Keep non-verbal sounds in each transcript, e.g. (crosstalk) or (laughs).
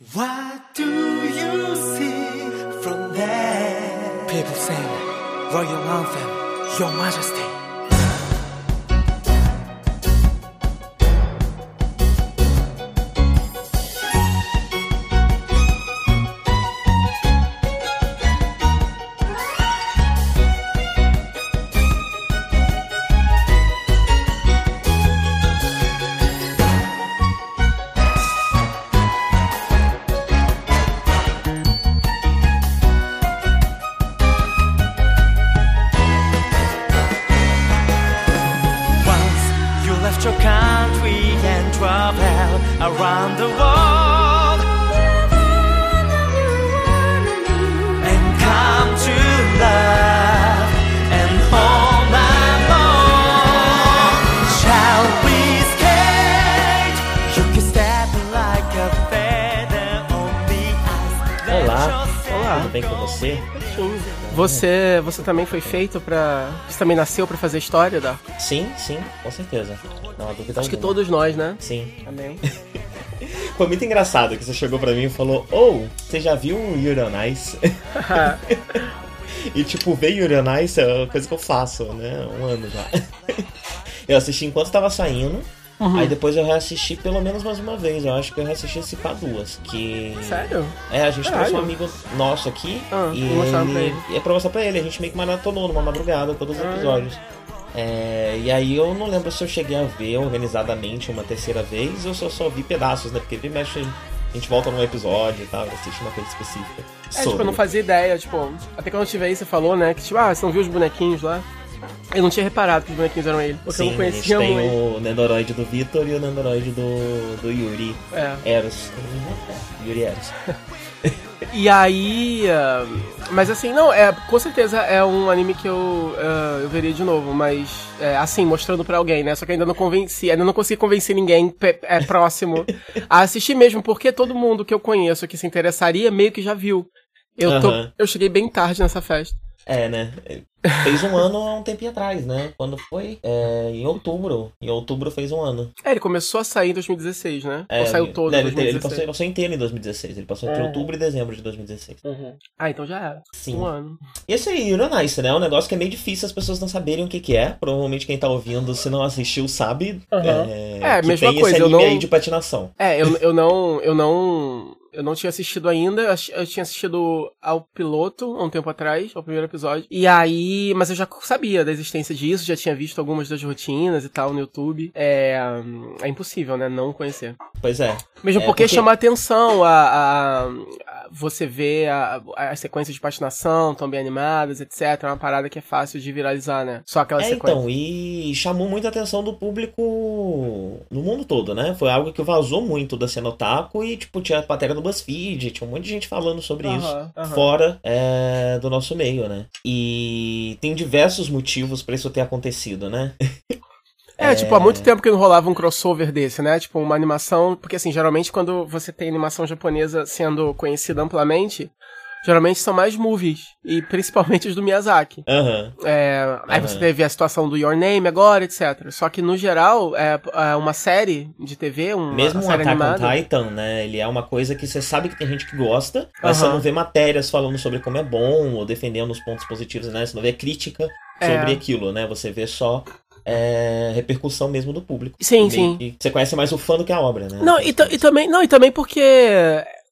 What do you see from there? People sing royal anthem, Your Majesty. Você, também foi feito pra. Você também nasceu pra fazer história, da? Sim, sim, com certeza. Não há dúvida Acho que alguma. todos nós, né? Sim. Também. (laughs) Foi muito engraçado que você chegou pra mim e falou: Oh, você já viu o Yuri (laughs) e tipo, ver Yuri é uma coisa que eu faço, né? Um ano já. (laughs) eu assisti enquanto tava saindo. Uhum. Aí depois eu reassisti pelo menos mais uma vez. Eu acho que eu reassisti esse pá duas. Que. Sério? É, a gente trouxe um amigo nosso aqui Ah, e vou mostrar pra ele. e é pra mostrar pra ele. A gente meio que maratonou numa madrugada todos os Ah. episódios. É, e aí eu não lembro se eu cheguei a ver organizadamente uma terceira vez ou se eu só vi pedaços, né? Porque vi mexe, a gente volta num episódio e tal, assiste uma coisa específica. É, tipo, sobre. eu não fazia ideia, tipo, até quando eu tive aí, você falou, né, que tipo, ah, você não viu os bonequinhos lá? Eu não tinha reparado que os bonequinhos eram ele, porque eu Sim, não a gente conhecia tem muito. o Nendoroid do Vitor e o Nendoroid do, do Yuri. É. Eros. Yuri Eros. (laughs) E aí. ah, mas assim, não, é, com certeza é um anime que eu, ah, eu veria de novo, mas é, assim, mostrando pra alguém, né? Só que ainda não convenci, ainda não consegui convencer ninguém é, próximo (laughs) a assistir mesmo, porque todo mundo que eu conheço que se interessaria meio que já viu. Eu, tô, Aham. eu cheguei bem tarde nessa festa. É, né? Fez um ano há um tempinho atrás, né? Quando foi? É, em outubro. Em outubro fez um ano. É, ele começou a sair em 2016, né? É, Ou saiu todo né, em ele, ele 2016? passou, ele passou inteiro em 2016. Ele passou entre É. outubro e dezembro de 2016. Uhum. Ah, então já era. Sim. Um ano. E esse aí, Yuri on Ice, né? É um negócio que é meio difícil as pessoas não saberem o que, que é. Provavelmente quem tá ouvindo, se não assistiu, sabe. Aham. É, É, que mesma tem coisa, esse eu anime não- aí de patinação. É, eu, eu não. Eu não. Eu não tinha assistido ainda. eu tinha assistido ao piloto há um tempo atrás, ao primeiro episódio. E aí. Mas eu já sabia da existência disso, já tinha visto algumas das rotinas e tal no YouTube. É. É impossível, né? Não conhecer. Pois é. Mesmo É, porque, porque- chama atenção a- a- você ver a- as sequências de patinação tão bem animadas, etc. É uma parada que é fácil de viralizar, né? Só aquela É, sequência. então, e chamou muita atenção do público no mundo todo, né? Foi algo que vazou muito da cena otaku e, tipo, tinha a matéria do BuzzFeed, tinha um monte de gente falando sobre isso. Aham, aham. Fora é, do nosso meio, né? E tem diversos motivos pra isso ter acontecido, né? (laughs) É, tipo, há muito tempo que não rolava um crossover desse, né? Tipo, uma animação. Porque, assim, geralmente quando você tem animação japonesa sendo conhecida amplamente, geralmente são mais movies. E principalmente os do Miyazaki. Aham. É, aí você teve a situação do Your Name agora, etc. Só que, no geral, é, é uma série de TV, uma Mesmo série Attack animada. on Titan, né? Ele é uma coisa que você sabe que tem gente que gosta, mas você Aham. não vê matérias falando sobre como é bom ou defendendo os pontos positivos, né? Você não vê crítica sobre É. aquilo, né? Você vê só é, repercussão mesmo do público. Sim, sim. que Você conhece mais o fã do que a obra, né? Não, e, e também, não, e também porque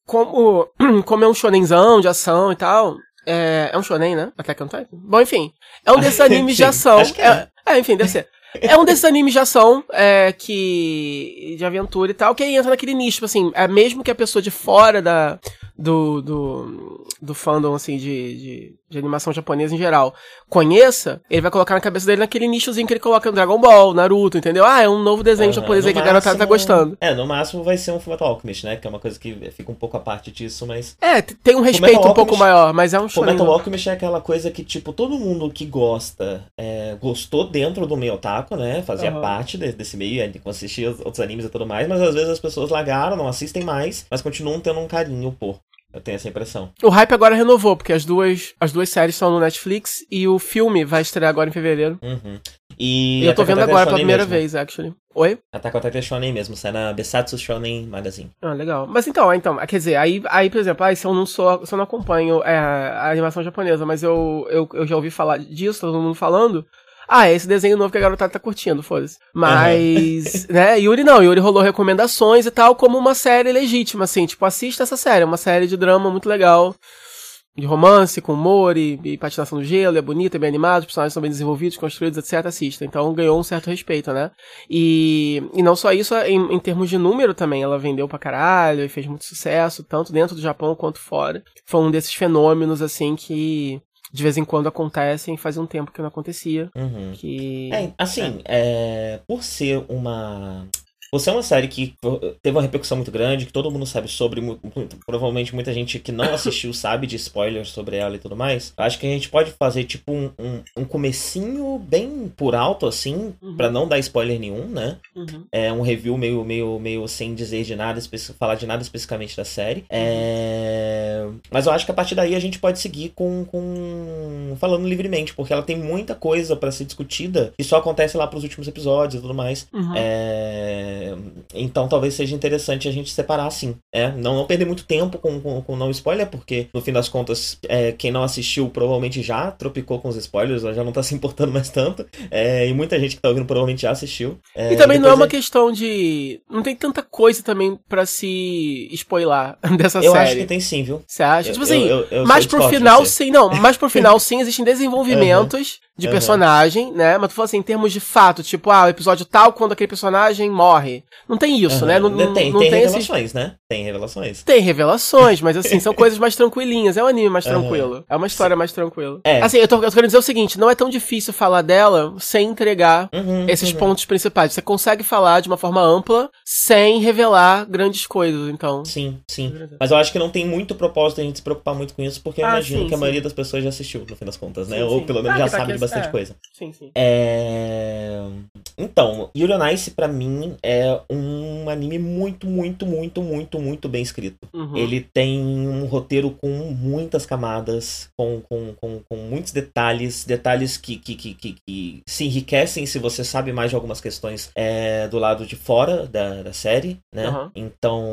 como, (clears throat) como é um shonenzão de ação e tal, é, é um shonen, né? Attack on Titan. Bom, enfim, é um desses (laughs) animes de ação. que é. é, enfim, deve ser. É um desses animes de ação é, que. de aventura e tal, que aí entra naquele nicho, tipo assim, é mesmo que a pessoa de fora da, do, do, do fandom, assim, de, de, de animação japonesa em geral, conheça, ele vai colocar na cabeça dele naquele nichozinho que ele coloca no Dragon Ball, Naruto, entendeu? Ah, é um novo desenho Aham, japonês aí no que a garotada tá máximo- gostando. É, no máximo vai ser um Fullmetal Alchemist, né? Que é uma coisa que fica um pouco a parte disso, mas... É, tem um respeito um pouco maior, mas é um shonen. Fullmetal Alchemist é aquela coisa que, tipo, todo mundo que gosta, é, gostou dentro do meio otaku, né? Fazia Aham. parte de- desse meio, é, assistia os outros animes e tudo mais, mas às vezes as pessoas largaram, não assistem mais, mas continuam tendo um carinho por. Eu tenho essa impressão. O hype agora renovou, porque as duas, as duas séries estão no Netflix e o filme vai estrear agora em fevereiro. Uhum. E eu tô vendo é agora pela primeira mesmo. vez, actually. Oi? Attack on Titan é shonen mesmo, sai na Besatsu Shonen Magazine. Ah, legal. Mas então, então, quer dizer, aí, aí por exemplo, aí, se eu não sou, se eu não acompanho é, a animação japonesa, mas eu, eu, eu já ouvi falar disso, todo mundo falando. Ah, é esse desenho novo que a garotada tá curtindo, foda-se. Mas, (laughs) né, Yuri não, Yuri rolou recomendações e tal, como uma série legítima, assim, tipo, assista essa série, é uma série de drama muito legal. De romance, com humor e, e patinação no gelo, é bonita, é bem animado, os personagens são bem desenvolvidos, construídos, etc. Assista. Então ganhou um certo respeito, né? E, e não só isso, em, em termos de número também, ela vendeu pra caralho e fez muito sucesso, tanto dentro do Japão quanto fora. Foi um desses fenômenos, assim, que de vez em quando acontecem, faz um tempo que não acontecia. Uhum. Que. É, assim, é, por ser uma. Por ser uma série que teve uma repercussão muito grande, que todo mundo sabe sobre, mu- muito- provavelmente muita gente que não assistiu (laughs) sabe de spoilers sobre ela e tudo mais. Acho que a gente pode fazer tipo um, um, um comecinho bem por alto, assim, Uhum. pra não dar spoiler nenhum, né? Uhum. É um review meio, meio, meio sem dizer de nada, falar de nada especificamente da série. É... Mas eu acho que a partir daí a gente pode seguir com, com... falando livremente, porque ela tem muita coisa pra ser discutida que só acontece lá pros últimos episódios e tudo mais. Uhum. É, Então talvez seja interessante a gente separar assim. É, não, não perder muito tempo com, com, com não spoiler, porque no fim das contas, é, quem não assistiu provavelmente já tropicou com os spoilers, já não tá se importando mais tanto. É, e muita gente que tá ouvindo provavelmente já assistiu. É, E também não é uma questão de. Não tem tanta coisa também pra se spoiler (laughs) dessa Eu série. acho que tem sim, viu? Você acha? Eu- tipo assim, eu- eu- eu mais pro final, sim, não. Mais pro (laughs) final, sim, existem desenvolvimentos de Aham. personagem, né? Mas tu fala assim, em termos de fato, tipo, ah, o episódio tal, quando aquele personagem morre. Não tem isso, Aham. né? Não, não, tem não tem tem esses. revelações, né? Tem revelações. Tem revelações, mas assim, são coisas mais tranquilinhas. É um anime mais Aham. tranquilo. É uma história mais tranquila. É. Assim, eu tô, eu tô querendo dizer o seguinte: não é tão difícil falar dela sem entregar Uhum, esses uhum. pontos principais. Você consegue falar de uma forma ampla sem revelar grandes coisas, então. Sim, sim. Mas eu acho que não tem muito propósito a gente se preocupar muito com isso, porque eu Ah, imagino sim, que a sim. maioria das pessoas já assistiu, no fim das contas, né? Sim, Ou sim. pelo menos Ah, já pra sabe de bastante é. coisa. Sim, sim. É... Então, Yuri on Ice, pra mim, é um anime muito, muito, muito, muito, muito bem escrito. Uhum. Ele tem um roteiro com muitas camadas, com, com, com, com muitos detalhes, detalhes que, que, que, que, que se enriquecem se você sabe mais de algumas questões é, do lado de fora da, da série, né? Uhum. Então.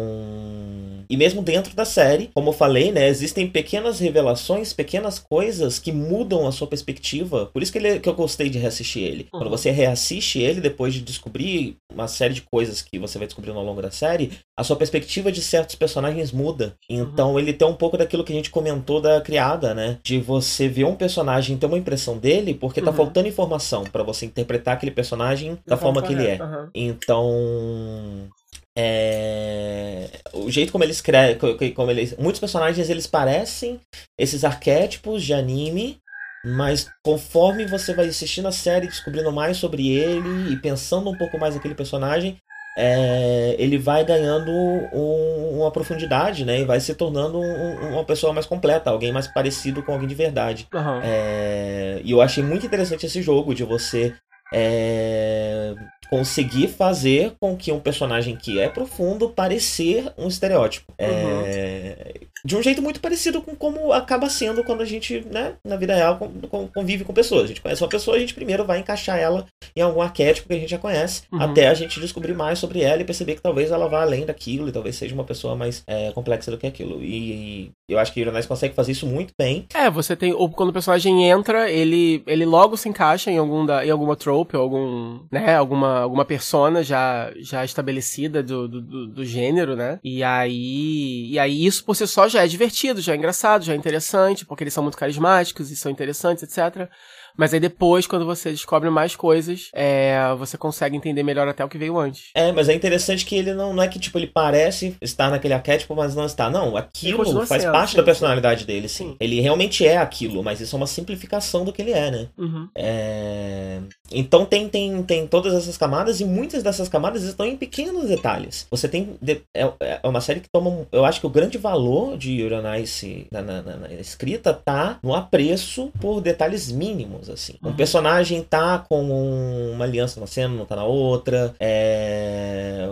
E mesmo dentro da série, como eu falei, né? Existem pequenas revelações, pequenas coisas que mudam a sua perspectiva. Por isso que, ele, que eu gostei de reassistir ele. Uhum. Quando você reassiste ele, depois de descobrir uma série de coisas que você vai descobrindo ao longo da série, a sua perspectiva de certos personagens muda. Então ele tem um pouco daquilo que a gente comentou da criada, né? De você ver um personagem e ter uma impressão dele, porque tá Uhum. faltando informação pra você interpretar aquele personagem da forma que ele é. Aham. Então. É... O jeito como ele escreve. co- co- Como ele... Muitos personagens eles parecem esses arquétipos de anime. Mas conforme você vai assistindo a série, descobrindo mais sobre ele e pensando um pouco mais naquele personagem, é, ele vai ganhando um- uma profundidade, né? E vai se tornando um- uma pessoa mais completa, alguém mais parecido com alguém de verdade. Aham. É, e eu achei muito interessante esse jogo de você é, conseguir fazer com que um personagem que é profundo parecer um estereótipo. É, de um jeito muito parecido com como acaba sendo quando a gente, né, na vida real, con- con- convive com pessoas. A gente conhece uma pessoa, a gente primeiro vai encaixar ela em algum arquétipo que a gente já conhece, Uhum. até a gente descobrir mais sobre ela e perceber que talvez ela vá além daquilo e talvez seja uma pessoa mais é, complexa do que aquilo. E, eu acho que o Ironais consegue fazer isso muito bem. É, você tem. Ou quando o personagem entra, ele, ele logo se encaixa em, algum da, em alguma trope, algum. né, alguma, alguma persona já, já estabelecida do, do, do- do gênero, né? E aí. E aí isso por si só já é divertido, já é engraçado, já é interessante, porque eles são muito carismáticos e são interessantes, etc. Mas aí depois, quando você descobre mais coisas, é, você consegue entender melhor até o que veio antes. É, mas é interessante que ele não, não é que tipo ele parece estar naquele arquétipo, mas não está. Não, aquilo faz sendo, parte sim, da sim. personalidade dele, sim. Sim. Ele realmente é aquilo, mas isso é uma simplificação do que ele é, né? Uhum. É, Então tem, tem, tem todas essas camadas e muitas dessas camadas estão em pequenos detalhes. Você tem. de- É, é uma série que toma. Eu acho que o grande valor de Yuri on Ice na, na, na- na escrita tá no apreço por detalhes mínimos, assim. Um Uhum. personagem tá com um- uma aliança numa cena, não tá na outra. É,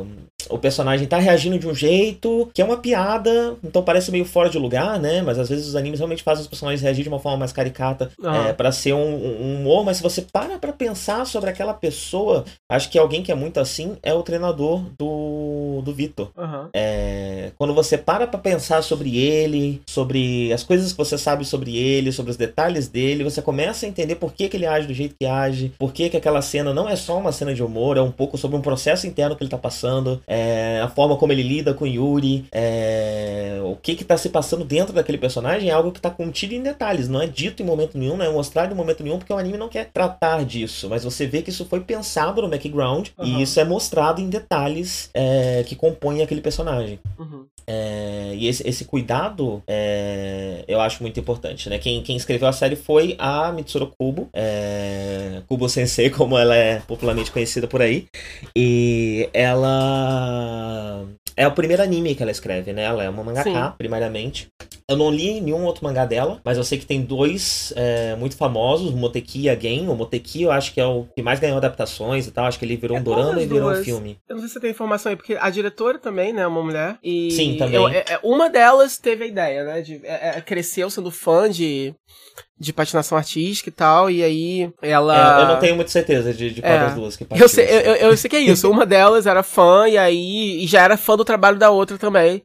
o personagem tá reagindo de um jeito que é uma piada, então parece meio fora de lugar, né? Mas às vezes os animes realmente fazem os personagens reagir de uma forma mais caricata Aham. é, para ser um, um humor, mas se você para pra pensar sobre aquela pessoa, acho que alguém que é muito assim é o treinador do, do Vitor. Aham. É, quando você para pra pensar sobre ele, sobre as coisas que você sabe sobre ele, sobre os detalhes dele, você começa a entender por que, que ele age do jeito que age, por que, que aquela cena não é só uma cena de humor, é um pouco sobre um processo interno que ele tá passando, é, a forma como ele lida com Yuri, é, o que que tá se passando dentro daquele personagem é algo que tá contido em detalhes, não é dito em momento nenhum, não é mostrado em momento nenhum, porque o anime não quer tratar disso, mas você vê que isso foi pensado no background Aham. e isso é mostrado em detalhes é, que compõem aquele personagem. Uhum. É, e esse, esse cuidado é, eu acho muito importante, né? Quem, quem escreveu a série foi a Mitsuru Kubo, é, Kubo Sensei, (laughs) como ela é popularmente conhecida por aí. E ela é o primeiro anime que ela escreve, né? Ela é uma mangaka, Sim. primariamente. Eu não li nenhum outro mangá dela, mas eu sei que tem dois é, muito famosos, o Moteki e a Gen. O Moteki eu acho que é o que mais ganhou adaptações e tal. Acho que ele virou É um dorama e virou um duas. filme. Eu não sei se você tem informação aí, porque a diretora também, né, é uma mulher. E Sim, também. eu- é- é- uma delas teve a ideia, né, de, é- é- cresceu sendo fã de, de patinação artística e tal, e aí ela... É, eu não tenho muita certeza de, de qual É. das duas que Eu sei, partiu, eu, eu- sei que é isso. Uma delas era fã, e aí e já era fã do trabalho da outra também.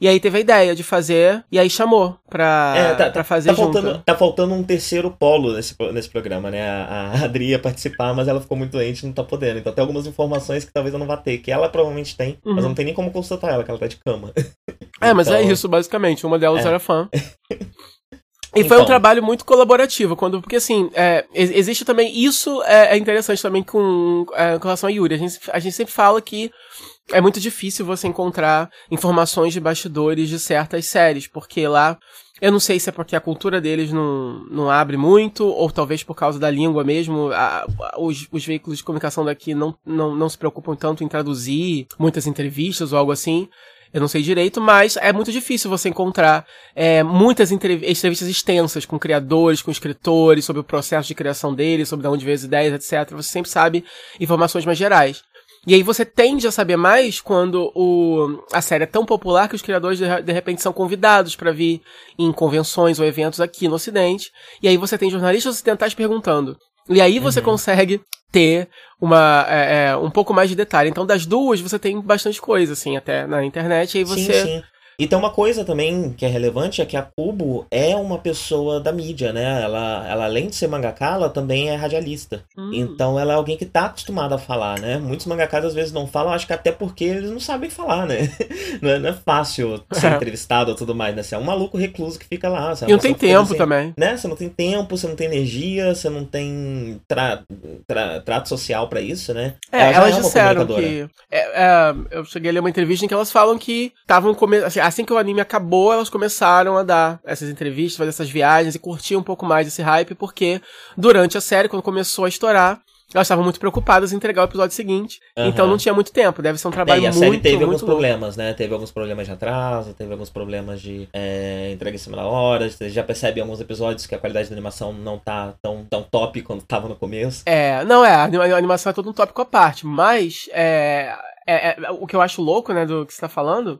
E aí teve a ideia de fazer, e aí chamou pra, É, tá, pra tá- fazer tá junto. faltando, tá faltando um terceiro polo nesse, nesse programa, né? A, a Adri ia participar, mas ela ficou muito doente e não tá podendo. Então tem algumas informações que talvez eu não vá ter, que ela provavelmente tem, Uhum. mas não tem nem como consultar ela, que ela tá de cama. É, mas é Então, isso, basicamente. Uma delas É. era fã. (laughs) E foi um Então. trabalho muito colaborativo, quando, porque assim, é, ex- existe também, isso é, é interessante também com, é, com relação a Yuri. A gente, a gente sempre fala que é muito difícil você encontrar informações de bastidores de certas séries, porque lá, eu não sei se é porque a cultura deles não, não abre muito, ou talvez por causa da língua mesmo, a- a- os, os veículos de comunicação daqui não, não, não se preocupam tanto em traduzir muitas entrevistas ou algo assim. Eu não sei direito, mas é muito difícil você encontrar é, muitas entrev- entrevistas extensas com criadores, com escritores, sobre o processo de criação deles, sobre de onde veio as ideias, etc. Você sempre sabe informações mais gerais. E aí você tende a saber mais quando o, a série é tão popular que os criadores de, de repente são convidados para vir em convenções ou eventos aqui no Ocidente. E aí você tem jornalistas ocidentais perguntando. E aí você Uhum. consegue ter uma, é, é, um pouco mais de detalhe. Então, das duas, você tem bastante coisa, assim, até na internet. E aí você. Sim, sim. E tem uma coisa também que é relevante, é que a Kubo é uma pessoa da mídia, né? Ela, ela além de ser mangaka, ela também é radialista. Hum. Então ela é alguém que tá acostumada a falar, né? Muitos mangakas às vezes não falam, acho que até porque eles não sabem falar, né? (laughs) Não é, não é fácil ser É. entrevistado ou tudo mais, né? Você é um maluco recluso que fica lá. você é E não tem tempo também. Né? Você não tem tempo, você não tem energia, você não tem tra- tra- trato social pra isso, né? É, Ela elas é disseram que. é, é, eu cheguei a ler uma entrevista em que elas falam que estavam come... assim, assim que o anime acabou, elas começaram a dar essas entrevistas, fazer essas viagens e curtir um pouco mais esse hype, porque durante a série, quando começou a estourar, elas estavam muito preocupadas em entregar o episódio seguinte. Aham. Então não tinha muito tempo. Deve ser um É, trabalho e a muito, série teve muito alguns problemas, né? Teve alguns problemas de atraso, teve alguns problemas de é, entrega em cima da hora. Você já percebe em alguns episódios que a qualidade da animação não tá tão, tão top quanto tava no começo. É, não é, a animação é todo um tópico à parte, mas é, é- é- o que eu acho louco, né, do que você tá falando,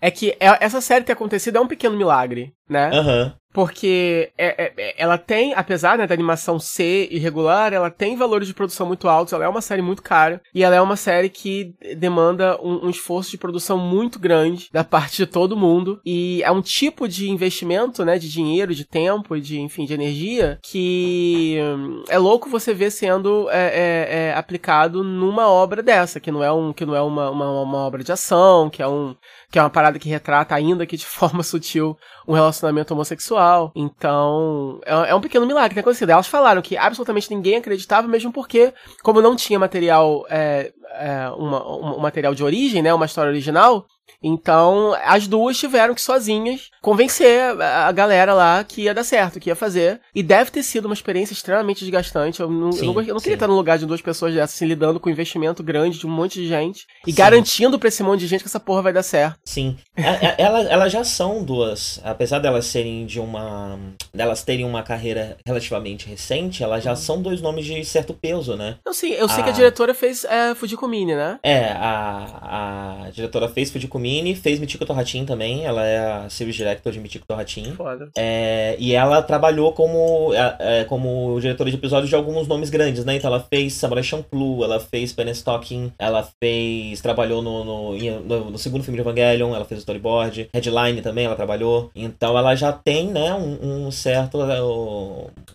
é que é- essa série ter acontecido é um pequeno milagre, né? Aham. Porque é- é- é- ela tem, apesar né, da animação ser irregular, ela tem valores de produção muito altos, ela é uma série muito cara, e ela é uma série que demanda um, um esforço de produção muito grande da (laughs) parte de todo mundo, e é um tipo de investimento, né, de dinheiro, de tempo e de, enfim, de energia, que hum, é louco você ver sendo é, é, é, aplicado numa obra dessa, que não é, um, que não é uma, uma, uma obra de ação, que é um que é uma parada que retrata, ainda que de (laughs) forma sutil, um relacionamento homossexual. Então, é, é um pequeno milagre que tem acontecido. Elas falaram que absolutamente ninguém acreditava, mesmo porque, como não tinha material, é, é, uma- um, um material de origem, né, uma história original, então as duas tiveram que sozinhas convencer a, a galera lá que ia dar certo, que ia fazer. E deve ter sido uma experiência extremamente desgastante. Eu não, eu Sim, não, eu não queria estar no lugar de duas pessoas dessas, assim, lidando com um investimento grande de um monte de gente e Sim. garantindo pra esse monte de gente que essa porra vai dar certo. Sim. É- é- Ela- Elas já são duas, apesar delas serem de uma. delas terem uma carreira relativamente recente, elas Uhum. já são dois nomes de certo peso, né? Não, sim, eu sei que a Ah. diretora fez é, Fujiko Né? É, a, a diretora fez Fujiko Mine, fez Michiko Torratin também, ela é a series director de Michiko Torratin. Foda. É, e ela trabalhou como, é, é, como diretora de episódios de alguns nomes grandes, né? Então ela fez Samurai Champloo, ela fez Penestocking, ela fez. trabalhou no no, no, no, segundo filme de Evangelion, ela fez o storyboard, Headline também ela trabalhou. Então ela já tem, né, um, um certo.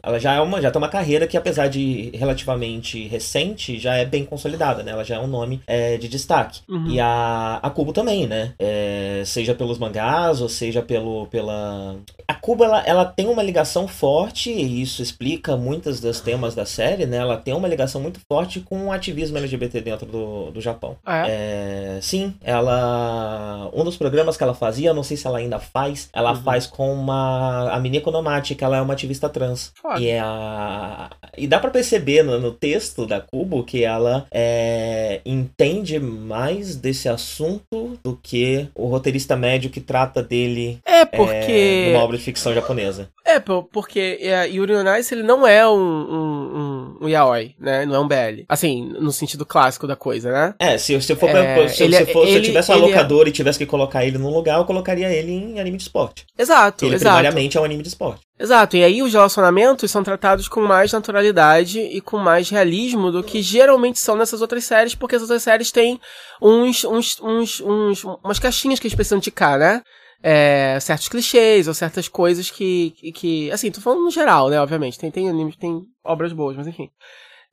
Ela já é uma, já tem uma carreira que, apesar de relativamente recente, já é bem consolidada, né? Ela já é um nome é, de destaque. Uhum. E a, a Kubo também, né? É, seja pelos mangás, ou seja pelo, pela. A Kubo, ela, ela tem uma ligação forte, e isso explica muitos dos temas da série, né? Ela tem uma ligação muito forte com o ativismo LGBT dentro do, do Japão. Ah, é? é? sim, ela. Um dos programas que ela fazia, não sei se ela ainda faz, ela uhum. faz com uma. A Miniko Nomati, que ela é uma ativista trans. Foda. E é a. E dá para perceber no, no, texto da Kubo que ela é, entende mais desse assunto do que o roteirista médio que trata dele. É, porque. É, numa obra de ficção japonesa. É, porque é, Yuri on Ice, ele não é um, um, um, yaoi, né? Não é um BL. Assim, no sentido clássico da coisa, né? É, se, se, for, é, se, ele, se, for, ele, se eu tivesse um locador é... e tivesse que colocar ele num lugar, eu colocaria ele em anime de esporte. Exato, ele exato. primariamente é um anime de esporte. Exato, e aí os relacionamentos são tratados com mais naturalidade e com mais realismo do que geralmente são nessas outras séries, porque as outras séries têm uns, uns, uns, uns umas caixinhas que eles precisam ticar, né? É, certos clichês ou certas coisas que, que, Assim, tô falando no geral, né? Obviamente. Tem, tem animes, tem obras boas, mas enfim.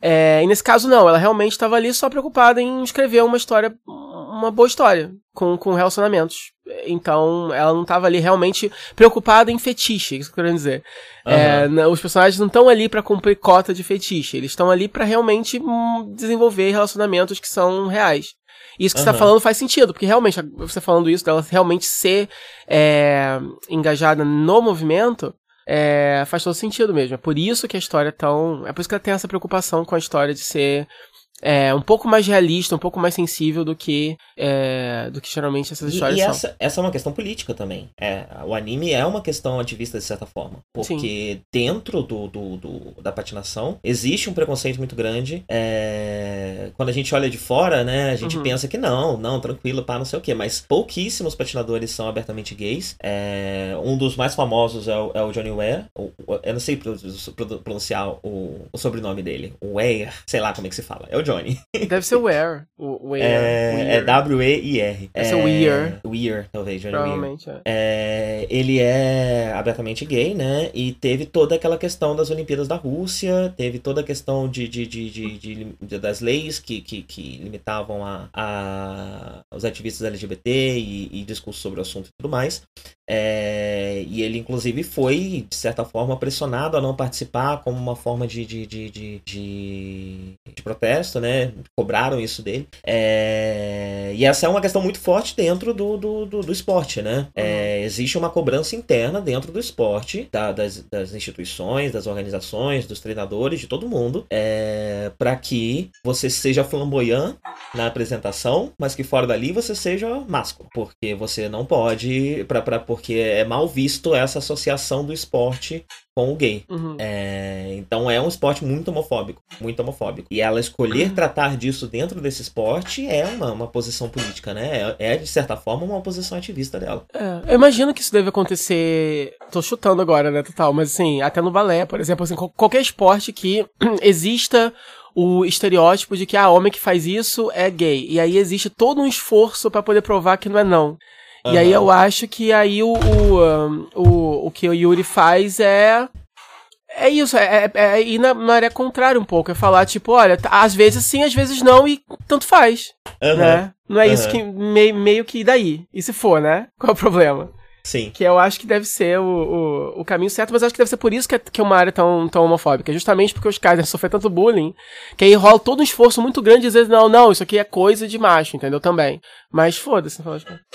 É, e nesse caso, não. Ela realmente estava ali só preocupada em escrever uma história, uma boa história, com, com relacionamentos. Então, ela não estava ali realmente preocupada em fetiche, isso que eu quero dizer. Uhum. É, os personagens não estão ali para cumprir cota de fetiche, eles estão ali para realmente hum, desenvolver relacionamentos que são reais. Isso que uhum. você tá falando faz sentido, porque realmente, você falando isso, dela realmente ser é, engajada no movimento, é, faz todo sentido mesmo. É por isso que a história é tão. É por isso que ela tem essa preocupação com a história de ser é, um pouco mais realista, um pouco mais sensível do que é, do que geralmente essas histórias e, e essa, essa é uma questão política também. É, o anime é uma questão ativista de certa forma. Porque Sim. dentro do, do, do, da patinação existe um preconceito muito grande. É, quando a gente olha de fora, né, a gente uhum. pensa que não, não, tranquilo, pá, não sei o quê. Mas pouquíssimos patinadores são abertamente gays. É, um dos mais famosos é o, é o Johnny Ware. eu não sei pronunciar o, o sobrenome dele. O Ware, sei lá como é que se fala. É o Johnny Deve ser Where. O Where. É, é W-E-I-R. Deve ser Weir. Weir, talvez, Provavelmente, Weir. É. é. Ele é abertamente gay, né? E teve toda aquela questão das Olimpíadas da Rússia, teve toda a questão de, de, de, de, de das leis que, que, que limitavam a, a, os ativistas LGBT e, e discurso sobre o assunto e tudo mais. É, e ele, inclusive, foi, de certa forma, pressionado a não participar como uma forma de, de, de, de, de, de protesto, né? Cobraram isso dele. É, e essa é uma questão muito forte dentro do, do, do, do esporte, né? É, uhum. existe uma cobrança interna dentro do esporte, da, das, das instituições, das organizações, dos treinadores, de todo mundo, é, para que você seja flamboyant na apresentação, mas que fora dali você seja másculo. Porque você não pode. Pra, pra, porque é mal visto essa associação do esporte com o gay. Uhum. É, então é um esporte muito homofóbico, muito homofóbico. E ela escolher uhum. tratar disso dentro desse esporte é uma, uma posição política, né? É, é, de certa forma uma posição ativista dela. É, eu imagino que isso deve acontecer. Tô chutando agora, né, total, mas assim, até no balé, por exemplo, assim, qualquer esporte que (clears throat) exista o estereótipo de que ah, homem que faz isso é gay. E aí existe todo um esforço para poder provar que não é não. Uhum. E aí eu acho que aí o, o, o, o que o Yuri faz é. É isso, é, é, é ir na, área contrária um pouco. É falar, tipo, olha, às vezes sim, às vezes não, e tanto faz. Uhum. Né? Não é uhum. isso que meio, meio que daí. E se for, né? Qual é o problema? Sim. Que eu acho que deve ser o, o, o, caminho certo, mas acho que deve ser por isso que é, que é uma área tão, tão homofóbica. Justamente porque os caras sofrem tanto bullying, que aí rola todo um esforço muito grande de dizer, não, não, isso aqui é coisa de macho, entendeu? Também. Mas foda-se,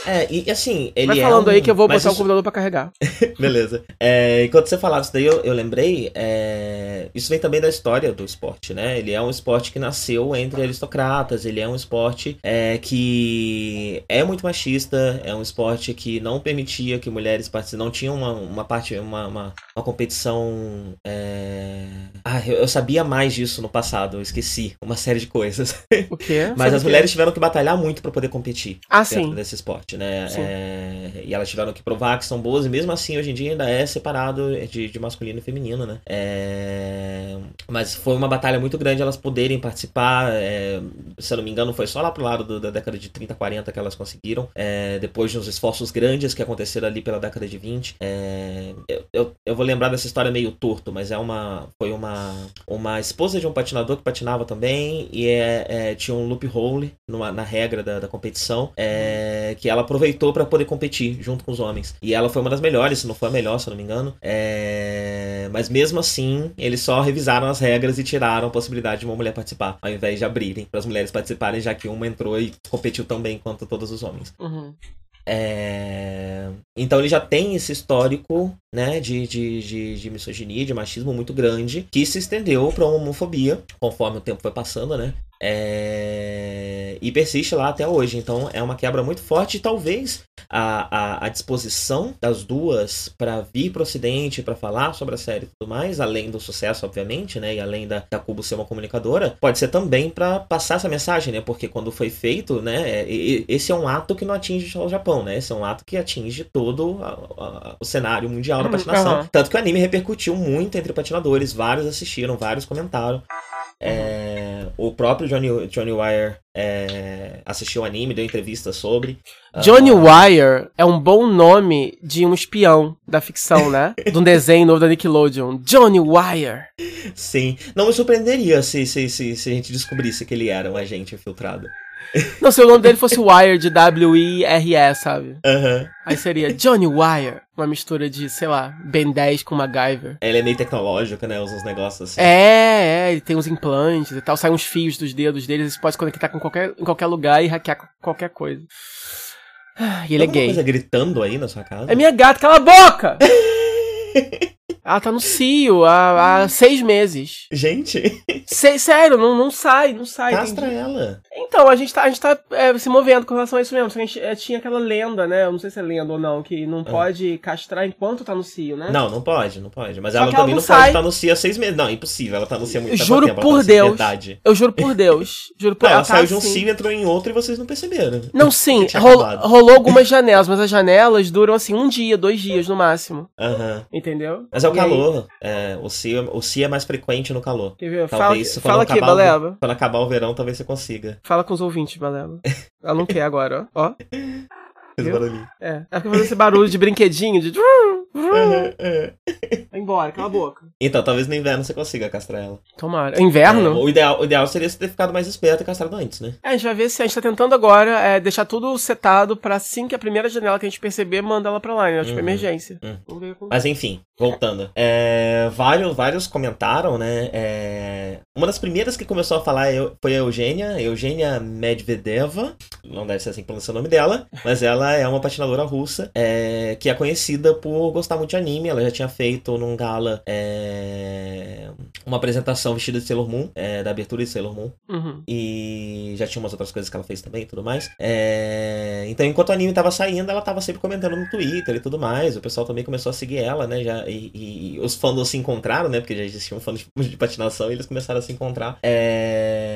É, e assim, ele Vai é falando um... aí que eu vou botar o isso... computador pra carregar. (laughs) Beleza. É, enquanto você falava isso daí, eu, eu lembrei, é... isso vem também da história do esporte, né? Ele é um esporte que nasceu entre aristocratas, ele é um esporte é, que é muito machista, é um esporte que não permitia permitia que mulheres participassem, não tinha uma, uma parte, uma, uma, uma competição. É... Ah, eu, eu, sabia mais disso no passado, eu esqueci uma (laughs) série de coisas. O quê? (laughs) Mas as mulheres tiveram que batalhar muito para poder competir ah, dentro sim. desse esporte, né? É... E elas tiveram que provar que são boas, e mesmo assim, hoje em dia ainda é separado de, de masculino e feminino, né? É... Mas foi uma batalha muito grande elas poderem participar. É... Se eu não me engano, foi só lá pro lado do, da década de 30, 40 que elas conseguiram. É... Depois de uns esforços grandes que aconteceram ali pela década de 20. É... Eu, eu, eu, vou lembrar dessa história meio torto, mas é uma. Foi uma, uma esposa de um patinador que patinava também. E é, é tinha um loophole numa, na regra da, da competição. É, que ela aproveitou para poder competir junto com os homens. E ela foi uma das melhores, se não foi a melhor, se eu não me engano. É... Mas mesmo assim, eles só revisaram as regras e tiraram a possibilidade de uma mulher participar, ao invés de abrirem para as mulheres participarem, já que uma entrou e competiu tão bem quanto todos os homens. Uhum. É... Então ele já tem esse histórico né, de, de, de, de misoginia, de machismo muito grande, que se estendeu para homofobia, conforme o tempo foi passando, né? É... E persiste lá até hoje. Então é uma quebra muito forte. E talvez a, a, a disposição das duas para vir para o Ocidente, para falar sobre a série e tudo mais, além do sucesso, obviamente, né? E além da, da Kubo ser uma comunicadora, pode ser também para passar essa mensagem, né? Porque quando foi feito, né? Esse é um ato que não atinge só o Japão, né? Esse é um ato que atinge todo a, a, o cenário mundial da patinação. Uhum. Tanto que o anime repercutiu muito entre patinadores, vários assistiram, vários comentaram. É, o próprio Johnny, Johnny Wire é, assistiu o anime, deu entrevista sobre. Johnny uh, Wire é um bom nome de um espião da ficção, né? (laughs) de um desenho novo da Nickelodeon. Johnny Wire. Sim. Não me surpreenderia se, se, se, se a gente descobrisse que ele era um agente infiltrado. (laughs) Não, se o nome dele fosse Wire de W-I-R-E, sabe? Uhum. Aí seria Johnny Wire. Uma mistura de, sei lá, Ben 10 com MacGyver. Ele é meio tecnológico, né? Usa uns negócios assim. É, é, ele tem uns implantes e tal. Saem uns fios dos dedos dele. Você pode conectar com qualquer, em qualquer lugar e hackear qualquer coisa. E ele é gay. coisa gritando aí na sua casa? É minha gata, cala a boca! (laughs) Ela tá no cio há, há seis meses. Gente. Se, sério, não, não sai, não sai. Castra ela. Então, a gente tá, a gente tá é, se movendo com relação a isso mesmo. A gente é, tinha aquela lenda, né? Eu não sei se é lenda ou não, que não ah. pode castrar enquanto tá no cio, né? Não, não pode, não pode. Mas ela também ela não, não pode estar no cio há seis meses. Não, impossível. Ela tá no cio há muito juro tempo. Por Deus. Verdade. Eu juro por Deus. Juro por Deus. ela, ela tá saiu de um assim. cio, entrou em outro e vocês não perceberam. Não, (laughs) sim. Rol, rolou algumas (laughs) janelas, mas as janelas duram assim um dia, dois dias no máximo. Aham. Entendeu? Mas é o e calor. É, o si, o si é mais frequente no calor. Talvez, fala, fala aqui, Baleba. Quando acabar o verão, talvez você consiga. Fala com os ouvintes, Baleba. (laughs) Ela não quer agora, ó. ó. Fez barulhinho. É, é porque fazer esse barulho de brinquedinho, de... (laughs) Vai embora, cala a boca. Então, talvez no inverno você consiga castrar ela. Tomara. Inverno? É, o, ideal, o ideal seria você ter ficado mais esperto e castrado antes, né? É, a gente vai ver se a gente tá tentando agora é, deixar tudo setado pra assim que a primeira janela que a gente perceber, manda ela pra lá, né? Tipo, uhum. emergência. Uhum. Mas enfim, voltando. É, vários, vários comentaram, né? É, uma das primeiras que começou a falar é foi a Eugênia, Eugênia Medvedeva. Não deve ser assim que pronuncia o nome dela, mas ela é uma patinadora russa é, que é conhecida por gostar muito de anime. Ela já tinha feito num gala é, uma apresentação vestida de Sailor Moon, é, da abertura de Sailor Moon. Uhum. E já tinha umas outras coisas que ela fez também e tudo mais. É, então, enquanto o anime tava saindo, ela tava sempre comentando no Twitter e tudo mais. O pessoal também começou a seguir ela, né? Já, e, e os fãs se encontraram, né? Porque já existiam fãs de, de patinação e eles começaram a se encontrar. É...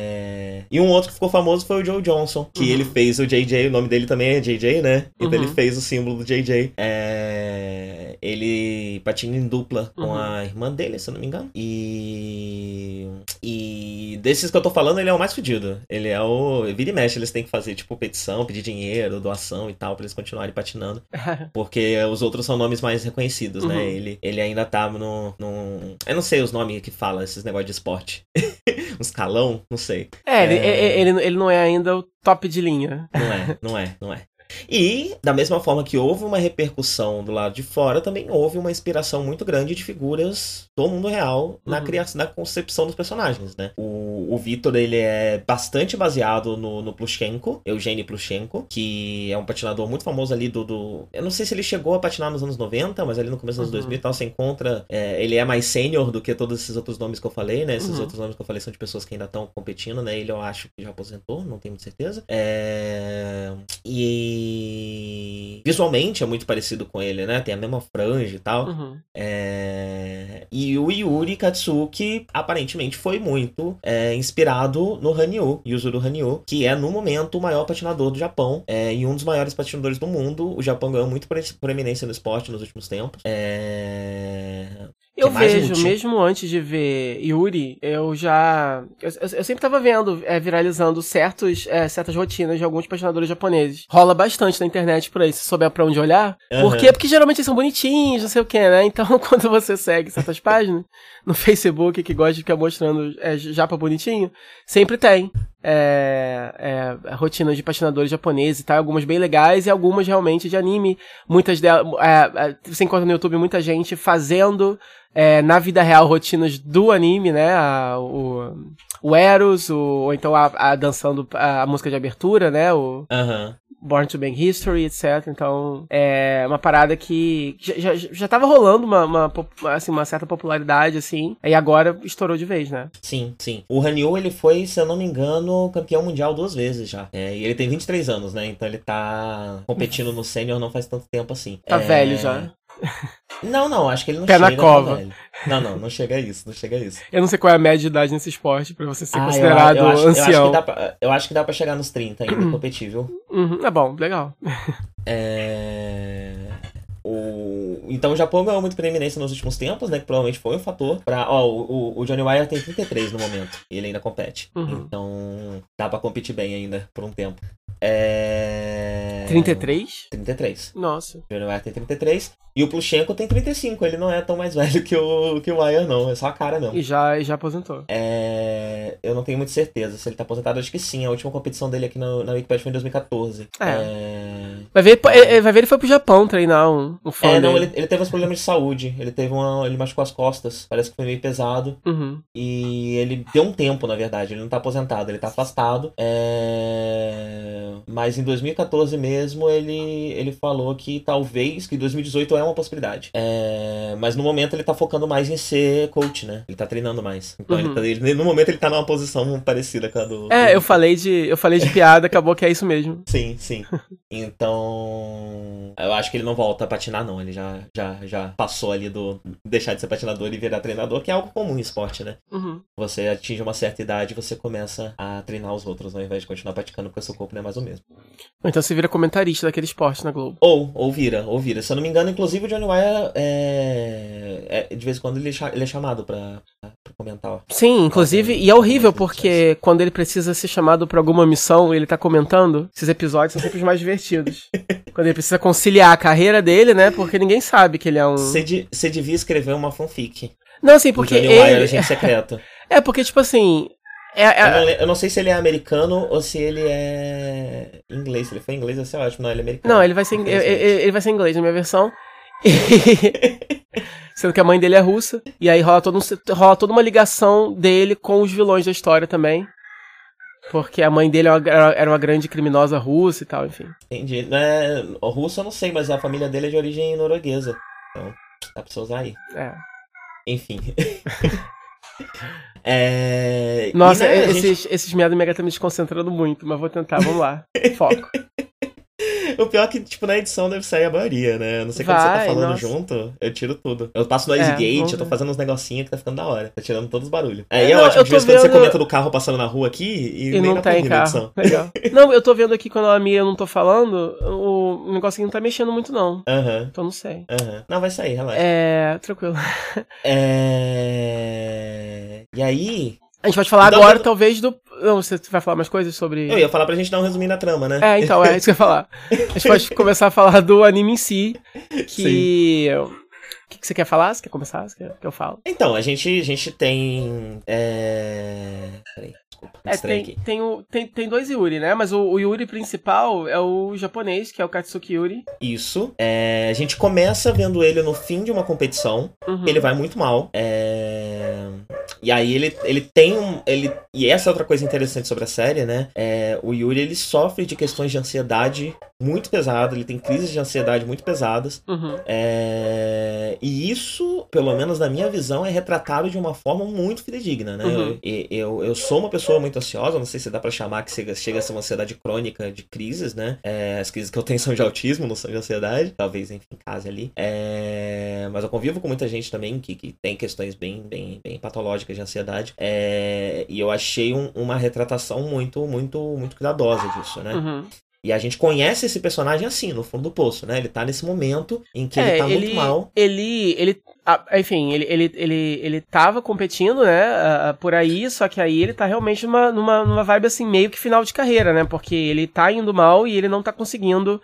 E um outro que ficou famoso foi o Joe Johnson, que uhum. ele fez o JJ, o nome dele também é JJ, né? Então uhum. ele fez o símbolo do JJ. É... Ele patina em dupla com uhum. a irmã dele, se eu não me engano. E. E desses que eu tô falando, ele é o mais fodido. Ele é o. Vira e mexe, eles têm que fazer, tipo, petição, pedir dinheiro, doação e tal, pra eles continuarem patinando. (laughs) Porque os outros são nomes mais reconhecidos, né? uhum. né? Ele, ele ainda tá no, no. Eu não sei os nomes que fala, esses negócios de esporte. (laughs) um escalão, não sei. É, é... Ele, ele, ele não é ainda o top de linha. Não é, (laughs) não é, não é. E, da mesma forma que houve uma repercussão do lado de fora, também houve uma inspiração muito grande de figuras do mundo real na uhum. criação, na concepção dos personagens, né? O, o Vitor, ele é bastante baseado no, no Plushenko, Eugênio Plushenko, que é um patinador muito famoso ali do, do, Eu não sei se ele chegou a patinar nos anos 90, mas ali no começo dos anos uhum. 2000 e tal, você encontra... É, ele é mais sênior do que todos esses outros nomes que eu falei, né? Esses uhum. outros nomes que eu falei são de pessoas que ainda estão competindo, né? Ele eu acho que já aposentou, não tenho muita certeza. É... E... Visualmente é muito parecido com ele, né? Tem a mesma franja e tal. Uhum. É... E o Yuri Katsuki aparentemente foi muito é, inspirado no Hanyu, Yuzuru Hanyu, que é no momento o maior patinador do Japão é, e um dos maiores patinadores do mundo. O Japão ganhou muito proeminência no esporte nos últimos tempos. É... Eu vejo, mesmo antes de ver Yuri, eu já. Eu, eu sempre tava vendo, é, viralizando certos, é, certas rotinas de alguns patinadores japoneses. Rola bastante na internet por aí, se souber pra onde olhar. Uhum. Por quê? Porque geralmente eles são bonitinhos, não sei o que, né? Então, (laughs) quando você segue certas páginas no (laughs) Facebook que gosta de ficar mostrando é, japa bonitinho, sempre tem é, é, rotinas de patinadores japoneses e tal, algumas bem legais e algumas realmente de anime. Muitas delas, é, é, você encontra no YouTube muita gente fazendo é, na vida real rotinas do anime, né? A, o, o Eros, o, ou então a, a dançando a, a, música de abertura, né? O. Born to Bang History, etc. Então, é uma parada que já, já, já tava rolando uma, uma, assim, uma certa popularidade, assim, e agora estourou de vez, né? Sim, sim. O Hanyu, ele foi, se eu não me engano, campeão mundial duas vezes já. É, e ele tem 23 anos, né? Então ele tá competindo no sênior não faz tanto tempo assim. Tá é... velho já. Não, não, acho que ele não Pé chega. na cova. Não, não, não chega a isso, não chega a isso. Eu não sei qual é a média de idade nesse esporte pra você ser ah, considerado eu, eu acho, ancião. Eu acho, que dá pra, eu acho que dá pra chegar nos 30 ainda uhum. (clears throat) competível. Uhum, é bom, legal. É. O... Então o Japão ganhou muito preeminência nos últimos tempos, né? Que provavelmente foi um fator para Ó, o, o Johnny Wire tem 33 no momento. E ele ainda compete. Uhum. Então dá pra competir bem ainda por um tempo. É... 33? 33. Nossa. O Wire tem 33. E o Plushenko tem 35, ele não é tão mais (laughs) velho que o, que o Wire, não. É só a cara mesmo. E já, e já aposentou. É... Eu não tenho muita certeza. Se ele tá aposentado, acho que sim. A última competição dele aqui no, na Wikipedia foi em 2014. É. é... Vai, ver, vai ver, ele foi pro Japão treinar um, um fã. É, não, ele, ele teve uns problemas de saúde. Ele teve uma. Ele machucou as costas. Parece que foi meio pesado. Uhum. E ele deu um tempo, na verdade. Ele não tá aposentado, ele tá afastado. É... Mas em 2014 mesmo, ele, ele falou que talvez, que 2018 é uma possibilidade. É, mas no momento ele tá focando mais em ser coach, né? Ele tá treinando mais. Então uhum. ele tá, ele, no momento ele tá numa posição parecida com a do. É, eu falei de. Eu falei de piada, acabou que é isso mesmo. Sim, sim. (laughs) Então. Eu acho que ele não volta a patinar, não. Ele já, já, já passou ali do deixar de ser patinador e virar treinador, que é algo comum em esporte, né? Uhum. Você atinge uma certa idade você começa a treinar os outros, ao invés de continuar praticando porque o seu corpo não é mais o mesmo. Então você vira comentarista daquele esporte na Globo. Ou, ou vira, ou vira. Se eu não me engano, inclusive o Johnny Wire é, é de vez em quando ele, ele é chamado pra, pra comentar. Sim, inclusive, e é horrível porque quando ele precisa ser chamado pra alguma missão ele tá comentando, esses episódios são sempre os mais divertidos. Quando ele precisa conciliar a carreira dele, né? Porque ninguém sabe que ele é um. Você devia escrever uma fanfic. Não, assim, porque. Johnny ele... Wire, agente secreto. (laughs) é, porque, tipo assim, é, é... Eu, não, eu, não, sei se ele é americano ou se ele é inglês. Se ele foi inglês, vai ser ótimo. Não, ele é americano. Não, ele vai ser, ele, ele vai ser inglês na minha versão. (laughs) Sendo que a mãe dele é russa. E aí rola, todo um, rola toda uma ligação dele com os vilões da história também. Porque a mãe dele é era uma grande criminosa russa e tal, enfim. Entendi. É, o russo eu não sei, mas a família dele é de origem norueguesa. Então, dá pra você usar aí. É. Enfim. (laughs) É... Nossa, né, esses, gente... esses merda mega estão me desconcentrando muito, mas vou tentar, vamos lá. Foco. (laughs) O pior é que, tipo, na edição deve sair a maioria, né? Não sei quando você tá falando nossa. junto, eu tiro tudo. Eu passo no Noise é, Gate, eu tô fazendo uns negocinhos que tá ficando da hora. Tá tirando todos os barulhos. É, é, é ótimo, de vez quando você comenta do carro passando na rua aqui e, e nem não tem carro. Legal. (laughs) não, eu tô vendo aqui quando a eu não tô falando, o negocinho não tá mexendo muito, não. Aham. Então não sei. Aham. Não, vai sair, relaxa. É. Tranquilo. (laughs) É. E aí, a gente pode falar então, agora, talvez, do. Não, você vai falar mais coisas sobre. Eu ia falar pra gente dar um resuminho na trama, né? É, então, é isso que eu ia falar. A gente pode (laughs) começar a falar do anime em si. Que. O que, que você quer falar? Você quer começar? Você quer que eu falo? Então, a gente, a gente tem. É... Peraí. É, tem, tem, o, tem, tem dois Yuri, né? Mas o, o, Yuri principal é o japonês, que é o Katsuki Yuri. Isso. É, a gente começa vendo ele no fim de uma competição. Uhum. Ele vai muito mal. É... E aí ele, ele tem um. Ele, e essa é outra coisa interessante sobre a série, né? É, o Yuri ele sofre de questões de ansiedade muito pesado, ele tem crises de ansiedade muito pesadas. Uhum. É, e isso, pelo menos na minha visão, é retratado de uma forma muito fidedigna, né? Uhum. Eu, eu, eu, sou uma pessoa muito ansiosa, não sei se dá para chamar que chega, chega a ser uma ansiedade crônica de crises, né? É, as crises que eu tenho são de autismo, não são de ansiedade. Talvez, enfim, case ali. É, mas eu convivo com muita gente também que, que tem questões bem, bem, bem patológicas de ansiedade. É, e eu achei um, uma retratação muito, muito, muito cuidadosa disso, né? Uhum. E a gente conhece esse personagem assim, no fundo do poço, né? Ele tá nesse momento em que É, ele tá ele, muito mal. Ele, ele, enfim, ele, ele, ele, ele tava competindo, né, por aí, só que aí ele tá realmente numa, numa, numa vibe assim, meio que final de carreira, né? Porque ele tá indo mal e ele não tá conseguindo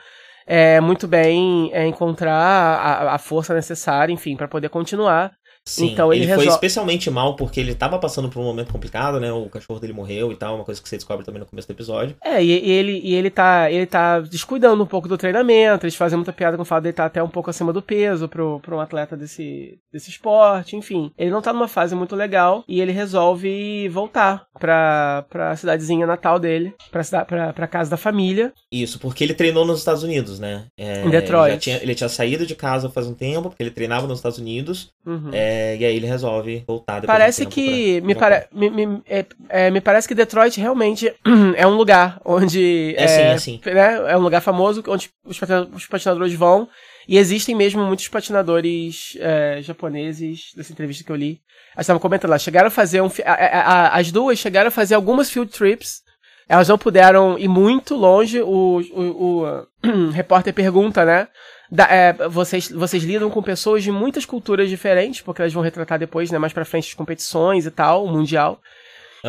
é, muito bem é, encontrar a, a força necessária, enfim, pra poder continuar. Sim, Então ele ele, foi resol- especialmente mal porque ele tava passando por um momento complicado, né? O cachorro dele morreu e tal, uma coisa que você descobre também no começo do episódio. É, e, e ele, e ele tá, ele tá descuidando um pouco do treinamento, eles fazem muita piada com o fato dele estar até um pouco acima do peso pro, pro um atleta desse, desse esporte, enfim. Ele não tá numa fase muito legal e ele resolve voltar pra, pra cidadezinha natal dele, pra, cida- pra, pra casa da família. Isso, porque ele treinou nos Estados Unidos, né? É, Em Detroit. Ele, tinha, ele tinha saído de casa faz um tempo, porque ele treinava nos Estados Unidos, Uhum. é, e aí ele resolve voltar depois Parece de um que. pra- Me, me, me- é- é, me parece que Detroit realmente (clears throat) é um lugar onde. É sim, é sim. Né, é um lugar famoso onde os os patinadores vão. E existem mesmo muitos patinadores é, japoneses, dessa entrevista que eu li. Elas estavam comentando lá, chegaram a fazer um. a- a- a- as duas chegaram a fazer algumas field trips. Elas não puderam ir muito longe. O, o, o (clears throat) repórter pergunta, né? Da- é, vocês, vocês lidam com pessoas de muitas culturas diferentes, porque elas vão retratar depois, né, mais pra frente, as competições e tal, o mundial.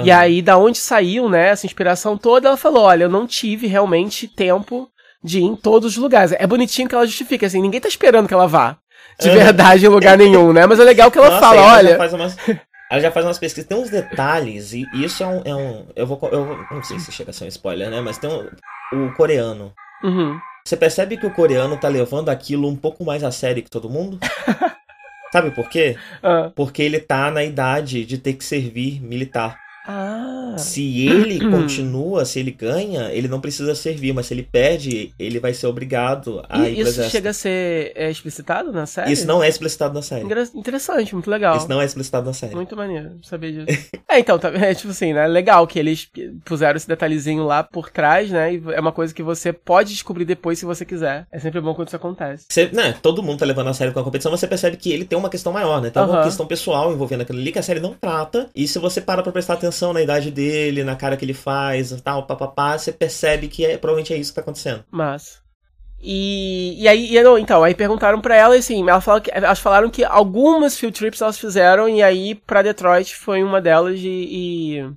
E Aham. aí, da onde saiu, né, essa inspiração toda, ela falou: olha, eu não tive realmente tempo de ir em todos os lugares. É bonitinho que ela justifica, assim, ninguém tá esperando que ela vá. De verdade, em lugar nenhum, né? Mas é legal que ela Nossa, fala, e ela olha. Já faz umas, ela já faz umas pesquisas, tem uns detalhes, e isso é um. é um- eu, vou, eu Não sei se chega a ser um spoiler, né? Mas tem um, o coreano. Uhum. Você percebe que o coreano tá levando aquilo um pouco mais a sério que todo mundo? (laughs) Sabe por quê? Ah. Porque ele tá na idade de ter que servir militar. Ah. Se ele (clears throat) continua, se ele ganha, ele não precisa servir, mas se ele perde, ele vai ser obrigado a ir E pro isso chega a ser é, explicitado na série? Isso não é explicitado na série. Interessante, muito legal. Isso não é explicitado na série. Muito maneiro saber disso. (laughs) é, então, tá, é tipo assim, né? Legal que eles puseram esse detalhezinho lá por trás, né? E é uma coisa que você pode descobrir depois se você quiser. É sempre bom quando isso acontece. Você, né, todo mundo tá levando a sério com a competição, mas você percebe que ele tem uma questão maior, né? Tem uma Aham. questão pessoal envolvendo aquilo ali que a série não trata. E se você para pra prestar atenção na idade dele, na cara que ele faz, tal, papapá, você percebe que é, provavelmente é isso que tá acontecendo. Mas. E, e aí, e, não, então, aí perguntaram pra ela, e assim, ela fala que, elas falaram que algumas field trips elas fizeram, e aí pra Detroit foi uma delas, e, e,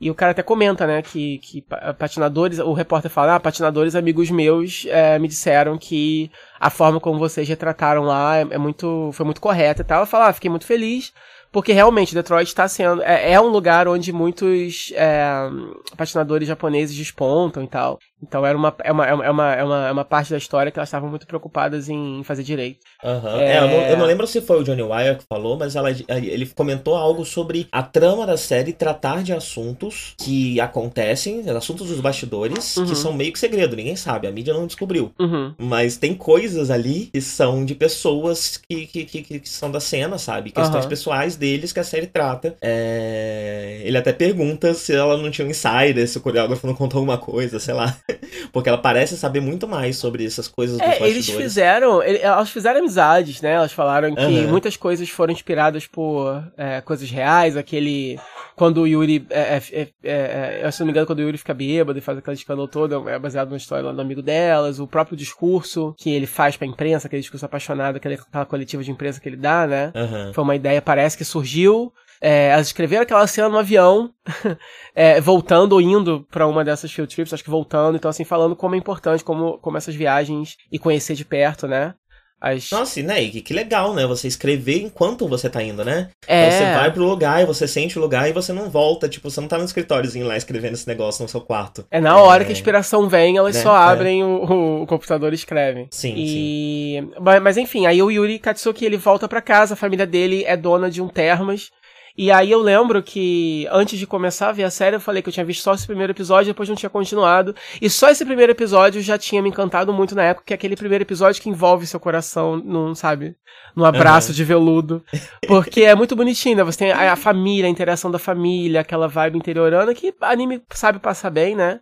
e o cara até comenta, né, que, que pa- patinadores, o repórter fala, ah, patinadores amigos meus é, me disseram que a forma como vocês retrataram lá é, é muito, foi muito correta e tal. Ela fala, ah, fiquei muito feliz, porque realmente Detroit está sendo, é, é um lugar onde muitos é, patinadores japoneses despontam e tal. Então era uma, é, uma, é, uma, é, uma, é uma parte da história que elas estavam muito preocupadas em fazer direito. Aham. É. É, eu, não, eu não lembro se foi o Johnny Wire que falou, mas ela- ele comentou algo sobre a trama da série tratar de assuntos que acontecem, assuntos dos bastidores, Uhum. que são meio que segredo, ninguém sabe, a mídia não descobriu. Uhum. Mas tem coisas ali que são de pessoas que, que, que, que- são da cena, sabe? Questões pessoais deles que a série trata. É, Ele até pergunta se ela não tinha um insider, se o coreógrafo não contou alguma coisa, sei lá. (laughs) Porque ela parece saber muito mais sobre essas coisas É, eles fizeram, elas fizeram amizades, né? Elas falaram que Aham. muitas coisas foram inspiradas por é, coisas reais, aquele quando o Yuri, é, é, é, é, é, se não me engano, quando o Yuri fica bêbado e faz aquele escândalo todo, é baseado numa história lá do amigo delas, o próprio discurso que ele faz pra imprensa, aquele discurso apaixonado, aquele, aquela coletiva de imprensa que ele dá, né? Aham. Foi uma ideia, parece que surgiu. É, elas escreveram aquela cena no avião, (laughs) é, voltando ou indo pra uma dessas field trips, acho que voltando, então assim, falando como é importante, como, como essas viagens e conhecer de perto, né? As... Nossa, né? E que, que legal, né? Você escrever enquanto você tá indo, né? é, Você vai pro lugar e você sente o lugar e você não volta. Tipo, você não tá no escritóriozinho lá escrevendo esse negócio no seu quarto. é na hora que a inspiração vem, elas Né? só É. abrem o, o computador e escrevem. Sim, e... Mas, mas enfim, aí o Yuri Katsuki ele volta pra casa, a família dele é dona de um termas. E aí eu lembro que antes de começar a ver a série, eu falei que eu tinha visto só esse primeiro episódio, depois não tinha continuado. E só esse primeiro episódio já tinha me encantado muito na época, que é aquele primeiro episódio que envolve seu coração num, sabe, num abraço uhum. de veludo. Porque é muito bonitinho, né? Você tem a, a família, a interação da família, aquela vibe interiorana que anime sabe passar bem, né?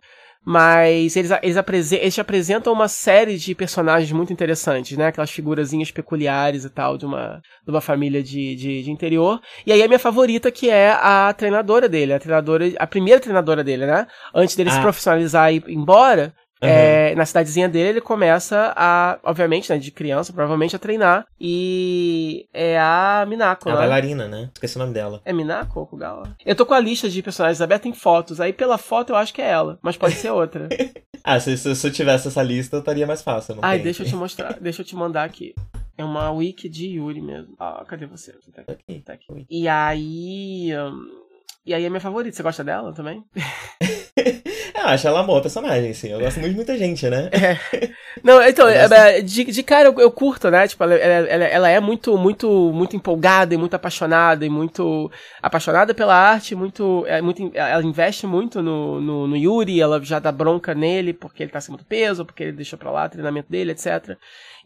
Mas eles, eles, apresen eles apresentam uma série de personagens muito interessantes, né? Aquelas figurazinhas peculiares e tal, de uma, de uma família de, de, de, interior. E aí a minha favorita, que é a treinadora dele, a treinadora, a primeira treinadora dele, né? Antes dele ah. se profissionalizar e ir embora, Uhum. É, na cidadezinha dele, ele começa a, obviamente, né, de criança, provavelmente, a treinar. E é a Minako, A né? bailarina, né? Esqueci o nome dela. É Minako ou Kugawa? Eu tô com a lista de personagens aberta em fotos. Aí pela foto eu acho que é ela, mas pode ser outra. (laughs) ah, se, se, se, eu tivesse essa lista, eu estaria mais fácil. Não Ai, deixa eu te (laughs) mostrar. deixa eu te mandar aqui. É uma wiki de Yuri mesmo. Ah, cadê você? Tá aqui. Tá aqui. E aí. Um... E aí é minha favorita. Você gosta dela também? (laughs) eu acho ela boa personagem, sim. Eu gosto muito de muita gente, né? É. Não, então, é, de, de cara eu, eu, curto, né? Tipo, ela, ela, ela, é muito, muito, muito empolgada e muito apaixonada e muito apaixonada pela arte, muito, é, muito ela investe muito no, no, no, Yuri, ela já dá bronca nele porque ele tá acima do peso, porque ele deixou pra lá o treinamento dele, etc.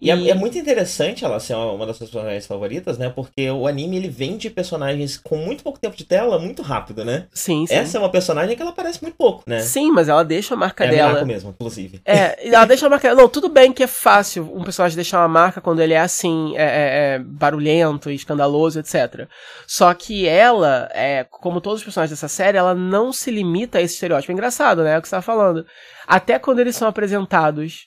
E, é, e... É, é, muito interessante ela ser uma, uma das suas personagens favoritas, né? Porque o anime ele vende personagens com muito pouco tempo de tela muito rápido, né? Sim, sim. Essa é uma personagem que ela aparece muito pouco, né? Sim, mas ela deixa a marca é dela. É mesmo, inclusive. É, (laughs) ela deixa a marca. Não, tudo bem que é fácil um personagem deixar uma marca quando ele é assim, é, é, é barulhento, escandaloso, etc. Só que ela, é, como todos os personagens dessa série, ela não se limita a esse estereótipo. É engraçado, né? É o que você tava falando. Até quando eles são apresentados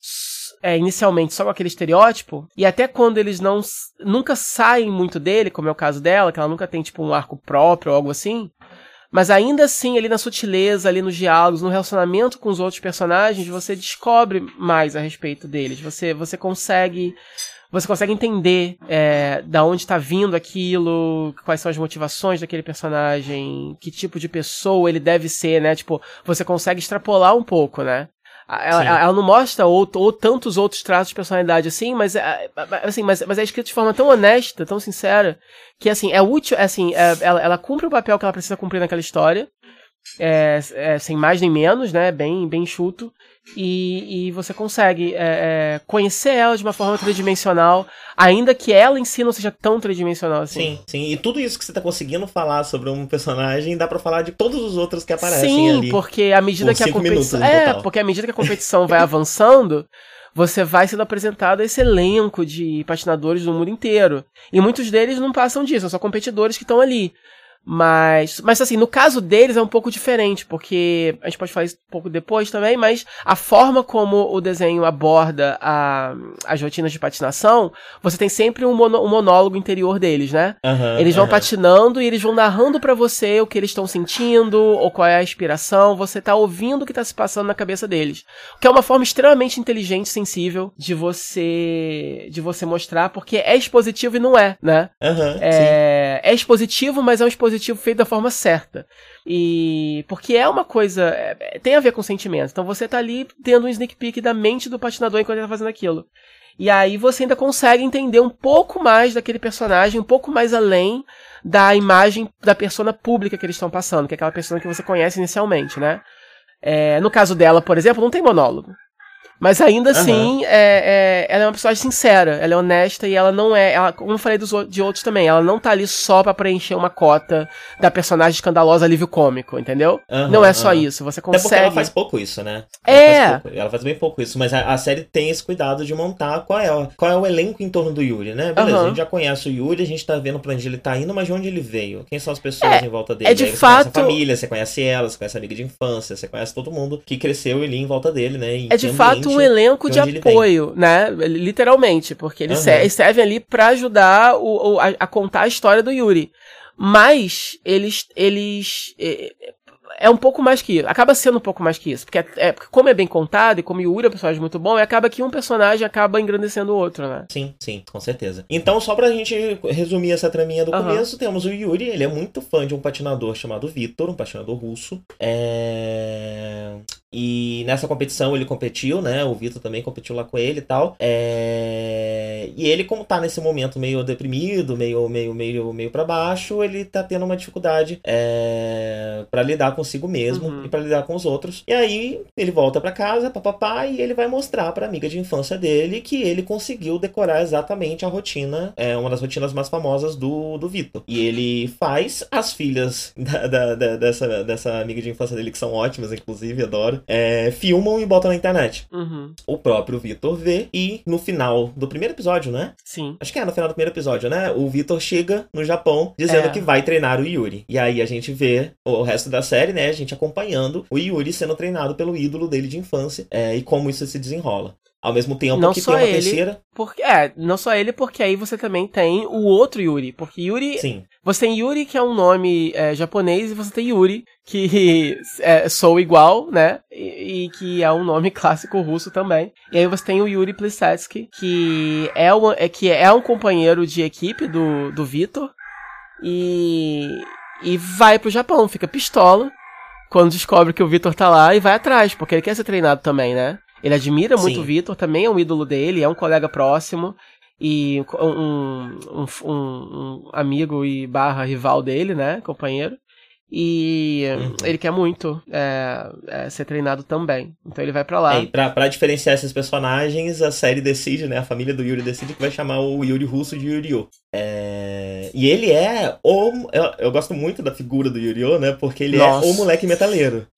é, inicialmente só com aquele estereótipo, e até quando eles não nunca saem muito dele, como é o caso dela, que ela nunca tem tipo um arco próprio ou algo assim, mas ainda assim, ali na sutileza, ali nos diálogos, no relacionamento com os outros personagens, você descobre mais a respeito deles. Você, você consegue. Você consegue entender é, da onde está vindo aquilo, quais são as motivações daquele personagem, que tipo de pessoa ele deve ser, né? Tipo, você consegue extrapolar um pouco, né? Ela, ela, não mostra ou, ou, tantos outros traços de personalidade assim, mas, é, assim, mas, mas é escrito de forma tão honesta, tão sincera, que assim, é útil, assim, é, ela, ela cumpre o papel que ela precisa cumprir naquela história, é, é, sem mais nem menos, né? Bem, bem chuto. E, e você consegue é, é, conhecer ela de uma forma tridimensional, ainda que ela em si não seja tão tridimensional assim. Sim, sim. E tudo isso que você tá conseguindo falar sobre um personagem, dá para falar de todos os outros que aparecem sim, ali. Sim, porque à medida que a competição. É, porque à medida que a competição vai avançando você vai sendo apresentado a esse elenco de patinadores do mundo inteiro. E muitos deles não passam disso, são só competidores que estão ali. Mas, mas assim, no caso deles é um pouco diferente, porque a gente pode falar isso um pouco depois também, mas a forma como o desenho aborda a, as rotinas de patinação, você tem sempre um, mono, um monólogo interior deles, né? Uhum, eles vão uhum. patinando e eles vão narrando para você o que eles estão sentindo, ou qual é a inspiração, você tá ouvindo o que tá se passando na cabeça deles. O que é uma forma extremamente inteligente e sensível de você de você mostrar, porque é expositivo e não é, né? Uhum, é, é expositivo, mas é um expositivo feito da forma certa. E porque é uma coisa, é, tem a ver com sentimento. Então você tá ali tendo um sneak peek da mente do patinador enquanto ele tá fazendo aquilo. E aí você ainda consegue entender um pouco mais daquele personagem, um pouco mais além da imagem da persona pública que eles estão passando, que é aquela pessoa que você conhece inicialmente, né? É, no caso dela, por exemplo, não tem monólogo. Mas ainda assim, uhum. é, é, ela é uma personagem sincera, ela é honesta e ela não é. Ela, como eu falei dos, de outros também, ela não tá ali só para preencher uma cota da personagem escandalosa alívio cômico, entendeu? Uhum, não é só uhum. isso. Você consegue. Até porque ela faz pouco isso, né? Ela é. Faz pouco, ela faz bem pouco isso, mas a, a, série tem esse cuidado de montar qual é, qual é o elenco em torno do Yuri, né? Beleza, a gente já conhece o Yuri, a gente tá vendo pra onde ele tá indo, mas de onde ele veio? Quem são as pessoas é, em volta dele? É de fato. Você conhece a família, você conhece ela, você conhece a amiga de infância, você conhece todo mundo que cresceu ali em volta dele, né? é de fato um elenco de apoio, né? Literalmente, porque eles, uhum. servem ali para ajudar o, o a, a, contar a história do Yuri. Mas eles, eles é, é um pouco mais que isso. Acaba sendo um pouco mais que isso. Porque é, é, como é bem contado e como o Yuri é um personagem muito bom, acaba que um personagem acaba engrandecendo o outro, né? Sim, sim, com certeza. Então, só pra gente resumir essa traminha do uhum. começo, temos o Yuri, ele é muito fã de um patinador chamado Vitor, um patinador russo. É... E nessa competição ele competiu, né? O Vitor também competiu lá com ele e tal. É... E ele, como tá nesse momento meio deprimido, meio, meio, meio, meio para baixo, ele tá tendo uma dificuldade é... para lidar consigo mesmo uhum. e para lidar com os outros. E aí ele volta para casa, papapá, e ele vai mostrar pra amiga de infância dele que ele conseguiu decorar exatamente a rotina, é uma das rotinas mais famosas do, do Vitor. E ele faz as filhas (laughs) da, da, da, dessa, dessa amiga de infância dele, que são ótimas, inclusive, adoro, é, filmam e botam na internet. Uhum. O próprio Vitor vê e no final do primeiro episódio, né? Sim. Acho que é no final do primeiro episódio, né? O Vitor chega no Japão dizendo é. que vai treinar o Yuri. E aí a gente vê o resto da série, né? A gente acompanhando o Yuri sendo treinado pelo ídolo dele de infância é, e como isso se desenrola. Ao mesmo tempo não que só tem uma ele, terceira. Porque, é, não só ele, porque aí você também tem o outro Yuri. Porque Yuri. Sim. Você tem Yuri, que é um nome é, japonês, e você tem Yuri, que (laughs) é, sou igual, né? E, e, que é um nome (laughs) clássico russo também. E aí você tem o Yuri Plisetsky, que é, uma, é, que é um companheiro de equipe do, do Vitor. E, e vai pro Japão, fica pistola quando descobre que o Vitor tá lá e vai atrás, porque ele quer ser treinado também, né? Ele admira muito Sim. o Vitor, também é um ídolo dele, é um colega próximo e um, um, um, amigo e barra rival dele, né? Companheiro. E uhum. ele quer muito é, é, ser treinado também. Então ele vai para lá. É, pra, pra diferenciar esses personagens, a série decide, né? A família do Yuri decide que vai chamar o Yuri russo de Yurio. É... E ele é o. Eu, eu, gosto muito da figura do Yurio, né? Porque ele Nossa. é o moleque metaleiro.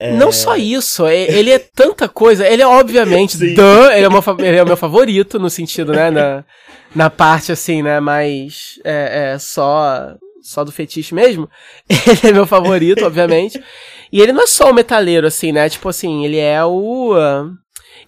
É... Não só isso, é, ele é tanta coisa. Ele é obviamente, (laughs) duh, ele, é meu, ele é o meu favorito no sentido, né, na, na parte assim, né, mais é, é, só só do fetiche mesmo. (laughs) Ele é meu favorito, obviamente. E ele não é só o metaleiro assim, né? Tipo assim, ele é o.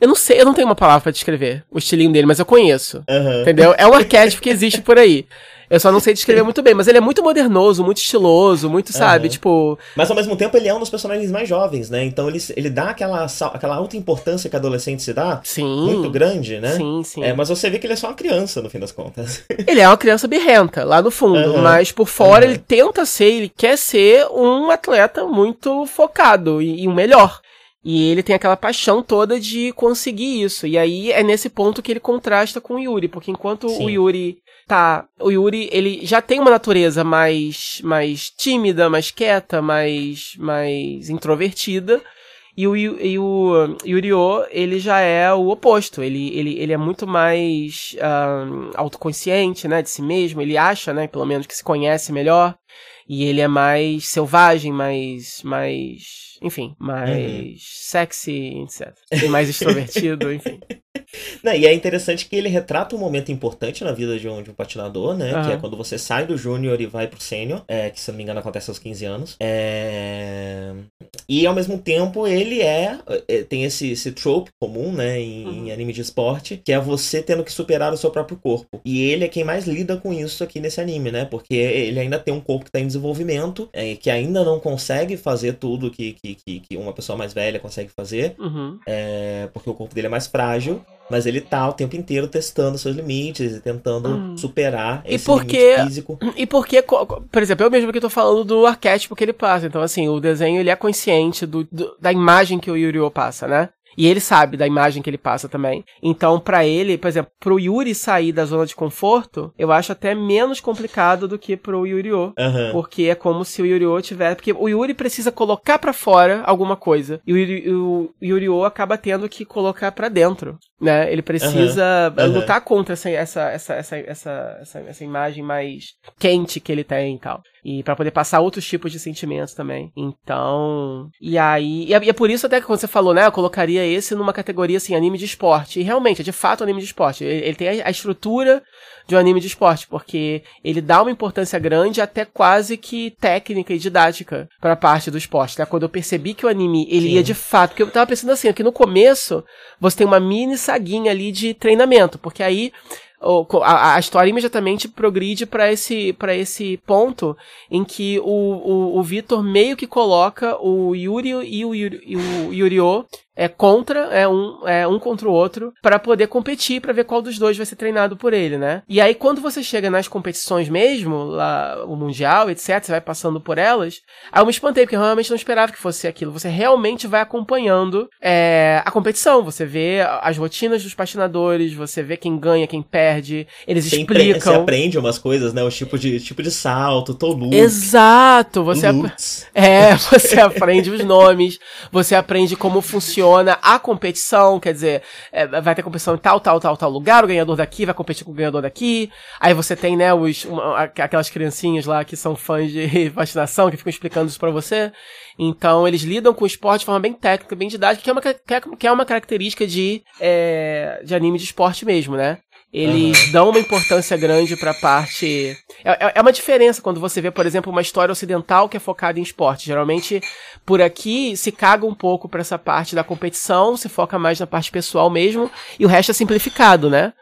Eu não sei, eu não tenho uma palavra para descrever o estilinho dele, mas eu conheço. Uhum. Entendeu? É um arquétipo que existe por aí. Eu só não sei descrever muito bem, mas ele é muito modernoso, muito estiloso, muito, sabe, uhum. tipo... Mas ao mesmo tempo ele é um dos personagens mais jovens, né? Então ele, ele dá aquela, aquela alta importância que adolescente se dá. Sim. Muito grande, né? Sim, sim. É, mas você vê que ele é só uma criança, no fim das contas. (laughs) Ele é uma criança birrenta, lá no fundo. Uhum. Mas por fora uhum. ele tenta ser, ele quer ser um atleta muito focado e, e um melhor. E ele tem aquela paixão toda de conseguir isso. E aí é nesse ponto que ele contrasta com o Yuri, porque enquanto Sim. o Yuri tá. O Yuri, ele já tem uma natureza mais, mais tímida, mais quieta, mais, mais introvertida. E o, e o Yurio, ele já é o oposto. Ele, ele, ele é muito mais um, autoconsciente, né, de si mesmo. Ele acha, né, pelo menos, que se conhece melhor. E ele é mais selvagem, mais, mais, enfim, mais uhum. sexy, etc. E mais extrovertido, (laughs) enfim. Não, e é interessante que ele retrata um momento importante na vida de um, de um patinador, né? Uhum. Que é quando você sai do júnior e vai pro sênior, é, que se não me engano acontece aos 15 anos. É... E ao mesmo tempo ele é, é. Tem esse, esse trope comum, né? Em, uhum. em, anime de esporte, que é você tendo que superar o seu próprio corpo. E ele é quem mais lida com isso aqui nesse anime, né? Porque ele ainda tem um corpo que tá em desenvolvimento, é, que ainda não consegue fazer tudo que, que, que, que uma pessoa mais velha consegue fazer. Uhum. É, porque o corpo dele é mais frágil. Mas ele tá o tempo inteiro testando seus limites e tentando hum. superar esse porque, limite físico. E porque, por exemplo, eu mesmo que tô falando do arquétipo que ele passa. Então, assim, o desenho ele é consciente do, do da imagem que o Yu-Gi-Oh! passa, né? E ele sabe da imagem que ele passa também. Então, para ele, por exemplo, pro Yuri sair da zona de conforto, eu acho até menos complicado do que pro Yuri-O. Uhum. Porque é como se o Yuri-O tivesse. Porque o Yuri precisa colocar para fora alguma coisa. E o, Yuri, o Yuri-O acaba tendo que colocar para dentro. Né? Ele precisa uhum. lutar contra essa, essa, essa, essa, essa, essa, essa imagem mais quente que ele tem e tal. E para poder passar outros tipos de sentimentos também. Então. E aí. E é, e é, por isso até que quando você falou, né? Eu colocaria esse numa categoria assim, anime de esporte. E realmente, é de fato um anime de esporte. Ele, ele tem a, a, estrutura de um anime de esporte, porque ele dá uma importância grande, até quase que técnica e didática pra parte do esporte. Né? Quando eu percebi que o anime ele Sim. ia de fato. Porque eu tava pensando assim, que no começo você tem uma mini saguinha ali de treinamento, porque aí a, a história imediatamente progride para esse, pra esse ponto em que o, o, o Vitor meio que coloca o Yuri e o, Yuri, e o Yurio é contra, é um, é um contra o outro, para poder competir, para ver qual dos dois vai ser treinado por ele, né? E aí, quando você chega nas competições mesmo, lá, o Mundial, etc., você vai passando por elas, aí eu me espantei, porque eu realmente não esperava que fosse aquilo. Você realmente vai acompanhando é, a competição, você vê as rotinas dos patinadores, você vê quem ganha, quem perde, eles você explicam. Você aprende umas coisas, né? O tipo de, tipo de salto, tolu. Exato! Você, ap (laughs) é, você (laughs) aprende os nomes, você aprende como funciona a competição, quer dizer, é, vai ter competição em tal, tal, tal, tal lugar, o ganhador daqui vai competir com o ganhador daqui. Aí você tem, né, os, uma, aquelas criancinhas lá que são fãs de (laughs) vacinação, que ficam explicando isso pra você. Então, eles lidam com o esporte de forma bem técnica, bem didática, que é uma, que é uma característica de, é, de anime de esporte mesmo, né? Eles uhum. dão uma importância grande pra parte. É, é, é uma diferença quando você vê, por exemplo, uma história ocidental que é focada em esporte. Geralmente, por aqui, se caga um pouco pra essa parte da competição, se foca mais na parte pessoal mesmo, e o resto é simplificado, né?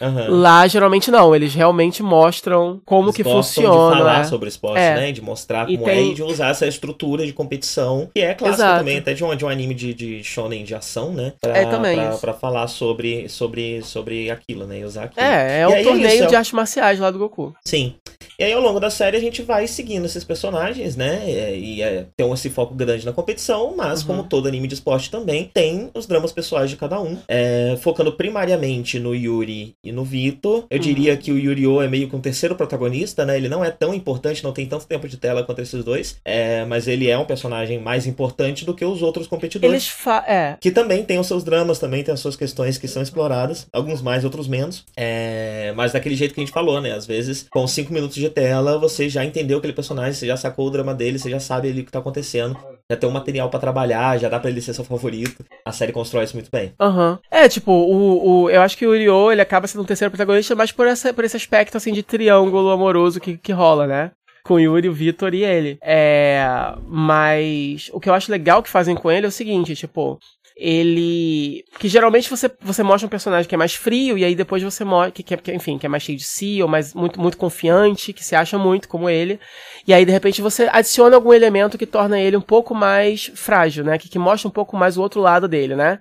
Uhum. Lá, geralmente, não. Eles realmente mostram como eles que funciona. de falar é. sobre esporte, é. né? De mostrar como tem... é e de usar essa estrutura de competição, que é clássica Exato. também, até de um, de um anime de, de shonen de ação, né? Pra, é, também. Pra, pra, falar sobre, sobre, sobre aquilo, né? E usar aquilo. É, é um torneio isso, é de artes marciais lá do Goku. Sim. E aí, ao longo da série, a gente vai seguindo esses personagens, né? E é, tem esse foco grande na competição, mas, uhum. como todo anime de esporte também, tem os dramas pessoais de cada um. É, focando primariamente no Yuri e no Vitor. Eu uhum. diria que o Yuri-O é meio que um terceiro protagonista, né? Ele não é tão importante, não tem tanto tempo de tela quanto esses dois. É, mas ele é um personagem mais importante do que os outros competidores. É. Que também tem os seus dramas, também tem as suas questões que são exploradas. Alguns mais, outros menos. É, mas daquele jeito que a gente falou, né? Às vezes, com cinco minutos de tela, você já entendeu aquele personagem, você já sacou o drama dele, você já sabe ali o que tá acontecendo. Já tem um material para trabalhar, já dá pra ele ser seu favorito. A série constrói isso muito bem. Aham. Uhum. É, tipo, o, o, eu acho que o Uriô, ele acaba sendo um terceiro protagonista, mas por, essa, por esse aspecto, assim, de triângulo amoroso que, que rola, né? com o Yuri, o Vitor e ele. É, mas o que eu acho legal que fazem com ele é o seguinte, tipo, ele. Que geralmente você, você mostra um personagem que é mais frio, e aí depois você mostra. Que, que, enfim, que é mais cheio de si, ou mais muito, muito confiante, que se acha muito como ele. E aí, de repente, você adiciona algum elemento que torna ele um pouco mais frágil, né? Que, que mostra um pouco mais o outro lado dele, né?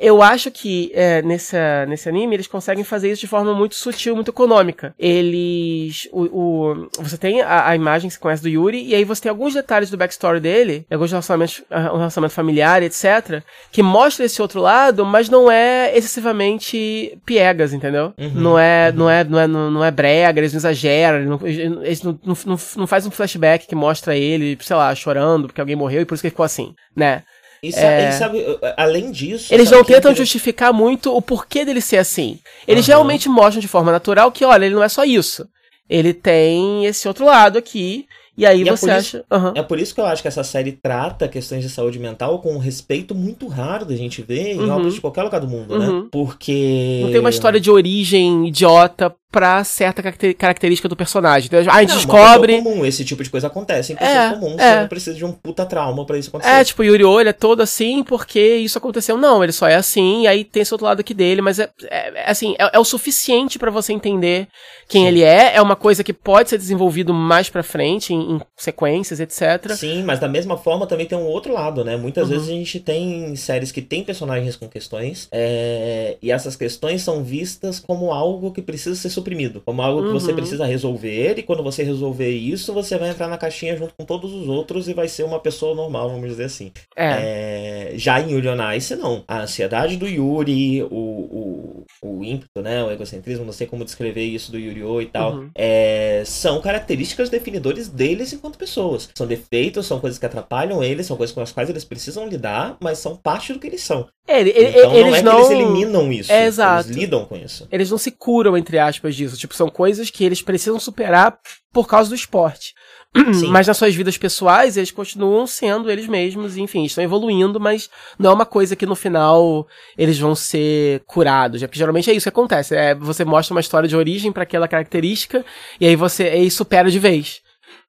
Eu acho que é, nesse, nesse anime eles conseguem fazer isso de forma muito sutil, muito econômica. Eles. O, o você tem a, a, imagem que você conhece do Yuri, e aí você tem alguns detalhes do backstory dele, alguns relacionamentos, um relacionamento familiar, etc., que mostra esse outro lado, mas não é excessivamente piegas, entendeu? Uhum, não, é, uhum. não, é, não, é, não, não é brega, eles não exageram, eles, não, eles não, não, não, faz um flashback que mostra ele, sei lá, chorando porque alguém morreu e por isso que ele ficou assim, né? E é... sabe, além disso. Eles não tentam justificar muito o porquê dele ser assim. Eles uhum. realmente mostram de forma natural que, olha, ele não é só isso. Ele tem esse outro lado aqui. E aí e você é acha. Uhum. É por isso que eu acho que essa série trata questões de saúde mental com um respeito muito raro da gente ver em uhum. obras de qualquer lugar do mundo, né? uhum. né? Porque. Não tem uma história de origem idiota pra certa característica do personagem. Então, a gente não, descobre. É comum, esse tipo de coisa acontece em pessoas é, comuns. É. Você não precisa de um puta trauma pra isso acontecer. É, tipo, Yuri ele é todo assim porque isso aconteceu. Não, ele só é assim, e aí tem esse outro lado aqui dele, mas é, é, é assim, é, é, o suficiente para você entender quem Sim. ele é. É uma coisa que pode ser desenvolvido mais pra frente, em, em, sequências, etc. Sim, mas da mesma forma também tem um outro lado, né? Muitas uhum. vezes a gente tem séries que tem personagens com questões, é, e essas questões são vistas como algo que precisa ser suprimido, como algo que uhum. você precisa resolver, e quando você resolver isso, você vai entrar na caixinha junto com todos os outros e vai ser uma pessoa normal, vamos dizer assim. É. é já em Yuri on Ice, não. A ansiedade do Yuri, o, o, o ímpeto, né, o egocentrismo, não sei como descrever isso do Yuri-O e tal, uhum. é, são características definidores deles enquanto pessoas. São defeitos, são coisas que atrapalham eles, são coisas com as quais eles precisam lidar, mas são parte do que eles são. É, então não é não... que eles eliminam isso, é, eles lidam com isso. Eles não se curam, entre aspas, disso. Tipo, são coisas que eles precisam superar por causa do esporte. (clears throat) Sim. Mas nas suas vidas pessoais, eles continuam sendo eles mesmos, enfim, estão evoluindo, mas não é uma coisa que no final eles vão ser curados. Porque geralmente é isso que acontece. É, você mostra uma história de origem para aquela característica, e aí você supera de vez.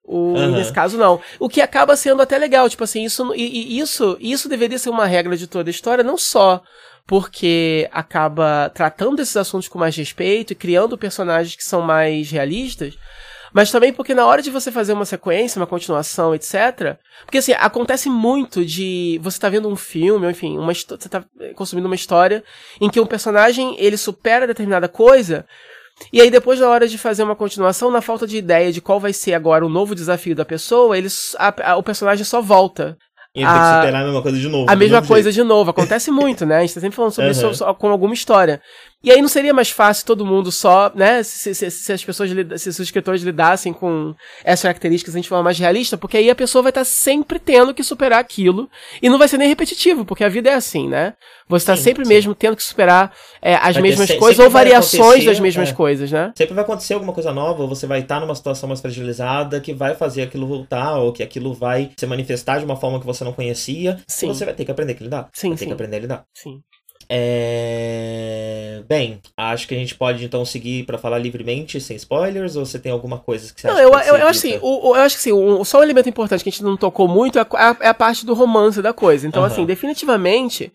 O, uhum. Nesse caso, não. O que acaba sendo até legal, tipo assim, isso, e, e isso, isso deveria ser uma regra de toda a história, não só porque acaba tratando esses assuntos com mais respeito e criando personagens que são mais realistas, mas também porque na hora de você fazer uma sequência, uma continuação, etc. Porque assim, acontece muito de você tá vendo um filme, ou enfim, uma, você tá consumindo uma história em que um personagem ele supera determinada coisa. E aí, depois, na hora de fazer uma continuação, na falta de ideia de qual vai ser agora o novo desafio da pessoa, eles, a, a, o personagem só volta e ele a, tem que superar a mesma coisa de novo. A mesma coisa jeito. de novo. Acontece muito, né? A gente tá sempre falando sobre (laughs) uhum. isso com alguma história. E aí não seria mais fácil todo mundo só, né? Se, se, se as pessoas, se os escritores lidassem com essas características, a gente forma mais realista, porque aí a pessoa vai estar tá sempre tendo que superar aquilo. E não vai ser nem repetitivo, porque a vida é assim, né? Você está sempre sim. mesmo tendo que superar é, as vai mesmas ter, coisas ou variações das mesmas é, coisas, né? Sempre vai acontecer alguma coisa nova, ou você vai estar numa situação mais fragilizada que vai fazer aquilo voltar, ou que aquilo vai se manifestar de uma forma que você não conhecia. Sim. você vai ter que aprender a lidar. Sim, vai sim. ter que aprender a lidar. Sim. É... Bem, acho que a gente pode então seguir para falar livremente, sem spoilers, ou você tem alguma coisa que você não, acha eu, que eu, eu acho assim, o, eu acho que assim, o, só um elemento importante que a gente não tocou muito é a, é a parte do romance da coisa. Então, uhum. assim, definitivamente,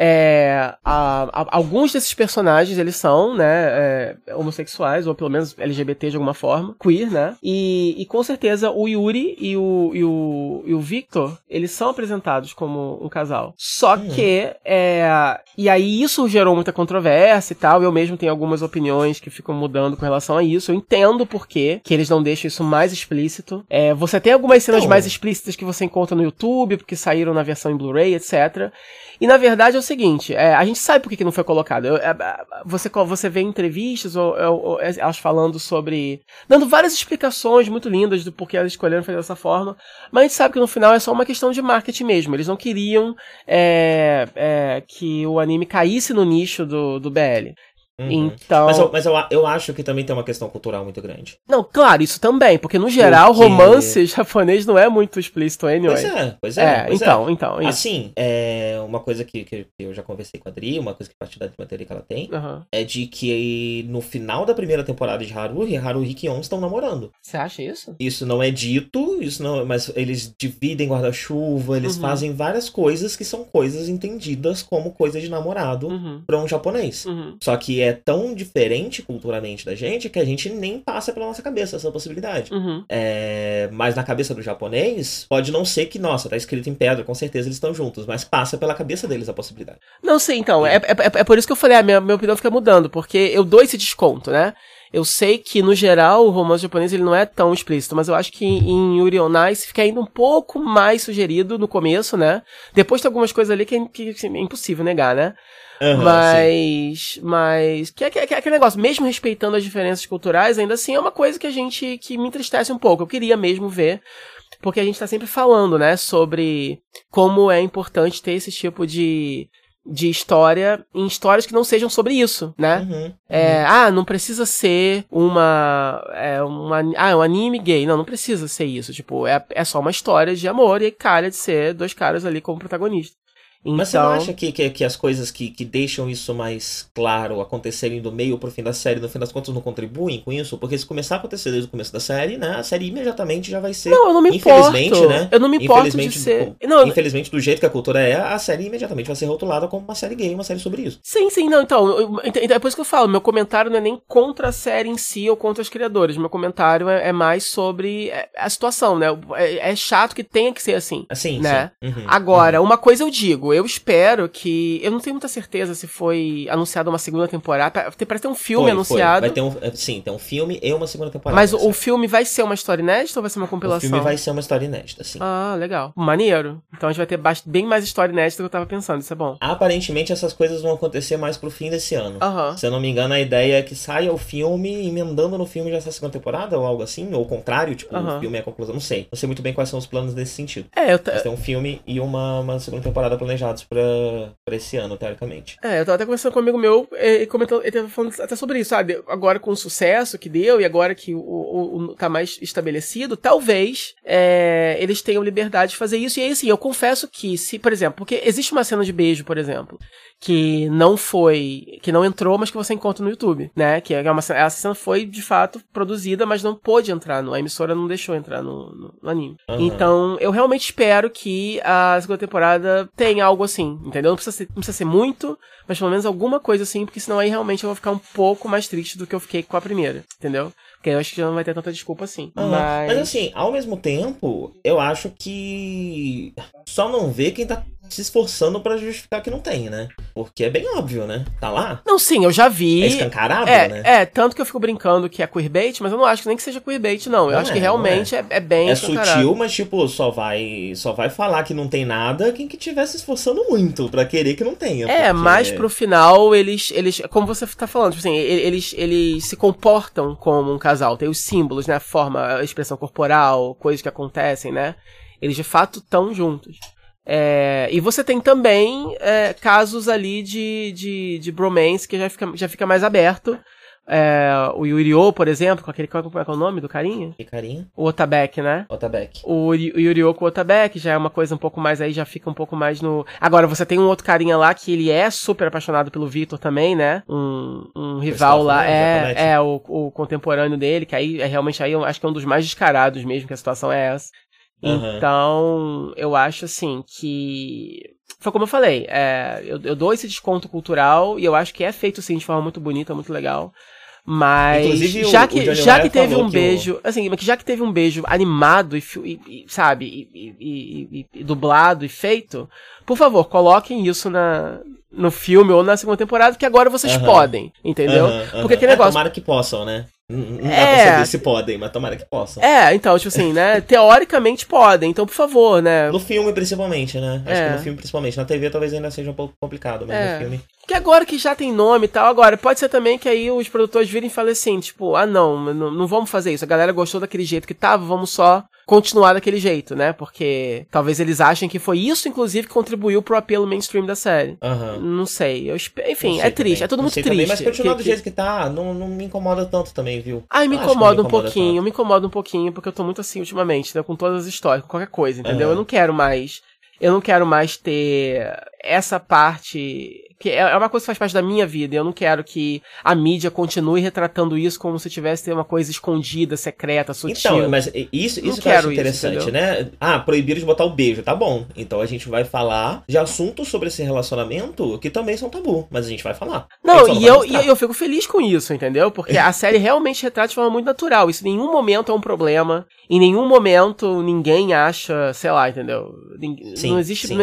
é, a, a, alguns desses personagens, eles são, né, é, homossexuais, ou pelo menos LGBT de alguma forma, queer, né? E, e com certeza o Yuri e o, e, o, e o Victor, eles são apresentados como um casal. Só hum. que, é, e aí isso gerou muita controvérsia e tal, eu mesmo tenho algumas opiniões que ficam mudando com relação a isso. Eu entendo por que eles não deixam isso mais explícito. É, você tem algumas cenas mais explícitas que você encontra no YouTube, porque saíram na versão em Blu-ray, etc. E na verdade é o seguinte, é, a gente sabe por que, que não foi colocado. Eu, é, você, você vê entrevistas ou, ou, ou, elas falando sobre. dando várias explicações muito lindas do porquê elas escolheram fazer dessa forma. Mas a gente sabe que no final é só uma questão de marketing mesmo. Eles não queriam é, é que o anime caísse no nicho do, do BL. Uhum. Então. Mas, eu, mas eu, eu acho que também tem uma questão cultural muito grande. Não, claro, isso também, porque no geral, porque... romance (laughs) japonês não é muito explícito anyway. Pois é, pois é. é pois então, é. então. Isso. Assim, é uma coisa que, que eu já conversei com a Adri, uma coisa que parte da matéria que ela tem, uhum. é de que no final da primeira temporada de Haruhi, Haruhi e Kion estão namorando. Você acha isso? Isso não é dito, isso não, mas eles dividem guarda-chuva, eles uhum. fazem várias coisas que são coisas entendidas como coisa de namorado uhum. para um japonês. Uhum. Só que é tão diferente culturalmente da gente que a gente nem passa pela nossa cabeça essa possibilidade. Uhum. É, mas na cabeça do japonês, pode não ser que, nossa, tá escrito em pedra, com certeza eles estão juntos, mas passa pela cabeça deles a possibilidade. Não sei, então. É, é, é por isso que eu falei, a minha, minha opinião fica mudando, porque eu dou esse desconto, né? Eu sei que, no geral, o romance japonês ele não é tão explícito, mas eu acho que em Yuri on Ice fica ainda um pouco mais sugerido no começo, né? Depois tem algumas coisas ali que é, que é impossível negar, né? Uhum, mas. Sim. Mas. Que é, que, é, que é aquele negócio, mesmo respeitando as diferenças culturais, ainda assim é uma coisa que a gente. que me entristece um pouco. Eu queria mesmo ver. Porque a gente tá sempre falando, né, sobre como é importante ter esse tipo de, de história em histórias que não sejam sobre isso, né? Uhum, uhum. É, ah, não precisa ser uma, é, uma. Ah, um anime gay. Não, não precisa ser isso. Tipo, é, é só uma história de amor e calha de ser dois caras ali como protagonistas. Então... Mas você não então acha que, que, que as coisas que, que deixam isso mais claro acontecerem do meio pro fim da série, no fim das contas, não contribuem com isso? Porque se começar a acontecer desde o começo da série, né? A série imediatamente já vai ser. Não, eu não me infelizmente, importo. né? Eu não me importo de ser. Não, infelizmente, do jeito que a cultura é, a série imediatamente vai ser rotulada como uma série gay, uma série sobre isso. Sim, sim, não. Então, eu, é por isso que eu falo, meu comentário não é nem contra a série em si ou contra os criadores. Meu comentário é, é mais sobre é, a situação, né? É, é, chato que tenha que ser assim. Assim, né? Sim. Uhum, Agora, uhum. uma coisa eu digo, eu espero que. Eu não tenho muita certeza se foi anunciada uma segunda temporada. Parece ter um filme foi, anunciado. Foi. Vai ter um, é, sim, tem um filme e uma segunda temporada. Mas o, o filme vai ser uma história inédita ou vai ser uma compilação? O filme vai ser uma história inédita, sim. Ah, legal. Maneiro. Então a gente vai ter bem mais história inédita do que eu tava pensando, isso é bom. Aparentemente essas coisas vão acontecer mais pro fim desse ano. Uhum. Se eu não me engano, a ideia é que saia o filme emendando no filme já essa segunda temporada ou algo assim, ou o contrário, tipo, uhum. o filme é a conclusão. Não sei. Não sei muito bem quais são os planos nesse sentido. É, eu. T... Mas tem um filme e uma, uma segunda temporada planejados pra esse ano, teoricamente. É, eu tava até conversando com um amigo meu e comentando, ele tava falando até sobre isso, sabe? Agora com o sucesso que deu e agora que o, o, o tá mais estabelecido, talvez é, eles tenham liberdade de fazer isso. E aí, assim, eu confesso que, se, por exemplo, porque existe uma cena de beijo, por exemplo, que não foi, que não entrou, mas que você encontra no YouTube, né? Que é uma essa cena foi de fato produzida, mas não pôde entrar no, a emissora não deixou entrar no, no, no anime. Uhum. Então, eu realmente espero que a segunda temporada tenha algo assim, entendeu? Não precisa ser, não precisa ser muito, mas pelo menos alguma coisa assim, porque senão aí realmente eu vou ficar um pouco mais triste do que eu fiquei com a primeira, entendeu? Porque eu acho que já não vai ter tanta desculpa assim. Aham. Mas... Mas assim, ao mesmo tempo, eu acho que só não vê quem tá se esforçando pra justificar que não tem, né? Porque é bem óbvio, né? Tá lá. Não, sim, eu já vi. É escancarado, É, né? é, tanto que eu fico brincando que é queerbait, mas eu não acho que nem que seja queerbait, não. Eu Não acho é, que realmente é. É, bem É sutil, mas tipo, só vai, só vai falar que não tem nada quem que tiver se esforçando muito pra querer que não tenha. É, porque- mas pro final, eles, eles, como você tá falando, tipo assim, eles, eles se comportam como um casal. Tem os símbolos, né? A forma, a expressão corporal, coisas que acontecem, né? Eles de fato estão juntos. É, e você tem também é, casos ali de, de, de bromance que já fica, já fica mais aberto. É, o Yurio, por exemplo, com aquele. Qual é que é o nome do carinha? Que carinha. O Otabek, né? Otabek. O Yuri- o Yurioko Otabek já é uma coisa um pouco mais aí, já fica um pouco mais no. Agora, você tem um outro carinha lá que ele é super apaixonado pelo Victor também, né? Um, um rival lá. É, exatamente. é o, o contemporâneo dele, que aí é realmente aí eu acho que é um dos mais descarados mesmo, que a situação é essa. Aham. Então, eu acho assim que. Foi como eu falei, é, eu, eu dou esse desconto cultural e eu acho que é feito sim de forma muito bonita, muito legal. Mas Inclusive, o- já o que, Johnny já que teve um que o- beijo, assim, que já que teve um beijo animado e, e- e, sabe, e, e- dublado e feito, por favor, coloquem isso na, no filme ou na segunda temporada, que agora vocês Aham. podem, entendeu? Aham. Porque aquele É, negócio. tomara que possam, né? Não dá É. pra saber se podem, mas tomara que possam. É, então, tipo assim, né? Teoricamente podem, então, por favor, né? No filme, principalmente, né? Acho É. que no filme, principalmente. Na TV talvez ainda seja um pouco complicado, mas É. no filme. Que agora que já tem nome e tal, agora, pode ser também que aí os produtores virem e falem assim, tipo, ah não, não, não vamos fazer isso. A galera gostou daquele jeito que tava, vamos só continuar daquele jeito, né? Porque talvez eles achem que foi isso, inclusive, que contribuiu pro apelo mainstream da série. Aham. Não sei. Eu Enfim, Não é sei triste, também. é muito sei triste. também, mas continuar Que- do jeito que tá, não, não me incomoda tanto também, viu? Ai, me que não incomoda um pouquinho, tanto. me incomoda um pouquinho, porque eu tô muito assim ultimamente, né? Com todas as histórias, com qualquer coisa, entendeu? Aham. Eu não quero mais. Eu não quero mais ter essa parte. Que é é uma coisa que faz parte da minha vida. e Eu não quero que a mídia continue retratando isso como se tivesse uma coisa escondida, secreta, sutil. Então, mas isso, Não isso que eu acho isso, interessante, entendeu? né? Ah, proibiram de botar o beijo, tá bom. Então a gente vai falar de assuntos sobre esse relacionamento que também são tabu, mas a gente vai falar. Não, só e eu, mostrar. e eu fico feliz com isso, entendeu? Porque a (laughs) série realmente retrata de forma muito natural. Isso em nenhum momento é um problema. Em nenhum momento ninguém acha, sei lá, entendeu? Sim, não existe. sim.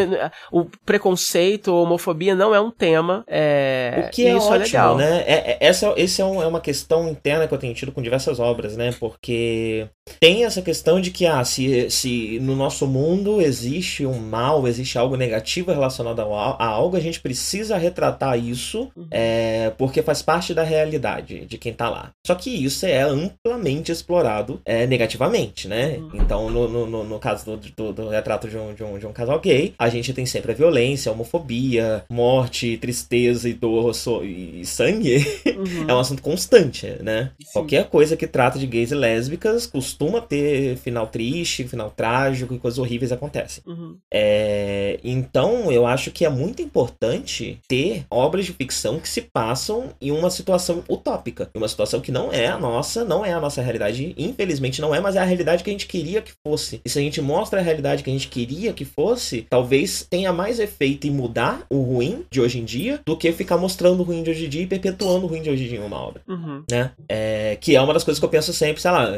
O preconceito, a homofobia não é um tema. É, O que é e isso ótimo, é legal. né? É, é- essa esse é, um- é uma questão interna que eu tenho tido com diversas obras, né? Porque tem essa questão de que, ah, se, se no nosso mundo existe um mal, existe algo negativo relacionado al- a algo, a gente precisa retratar isso, Uhum. é, porque faz parte da realidade de quem tá lá. Só que isso é amplamente explorado é, negativamente, né? Uhum. Então, no, no, no- no caso do, do- do retrato de um, de, um, de um casal gay, a gente tem sempre a violência, a homofobia, morte, tristeza e dor so- e sangue. (laughs) Uhum. É um assunto constante, né? Sim. Qualquer coisa que trata de gays e lésbicas costuma ter final triste, final trágico e coisas horríveis acontecem. Uhum. É, então, eu acho que é muito importante ter obras de ficção que se passam em uma situação utópica. Em uma situação que não é a nossa, não é a nossa realidade. Infelizmente não é, mas é a realidade que a gente queria que fosse. E se a gente mostra a realidade que a gente queria que fosse, talvez tenha mais efeito em mudar o ruim de hoje em dia do que ficar mostrando o ruim de hoje em dia e perpetuando o ruim de hoje em dia em uma obra Uhum. né? É, que é uma das coisas que eu penso sempre, sei lá,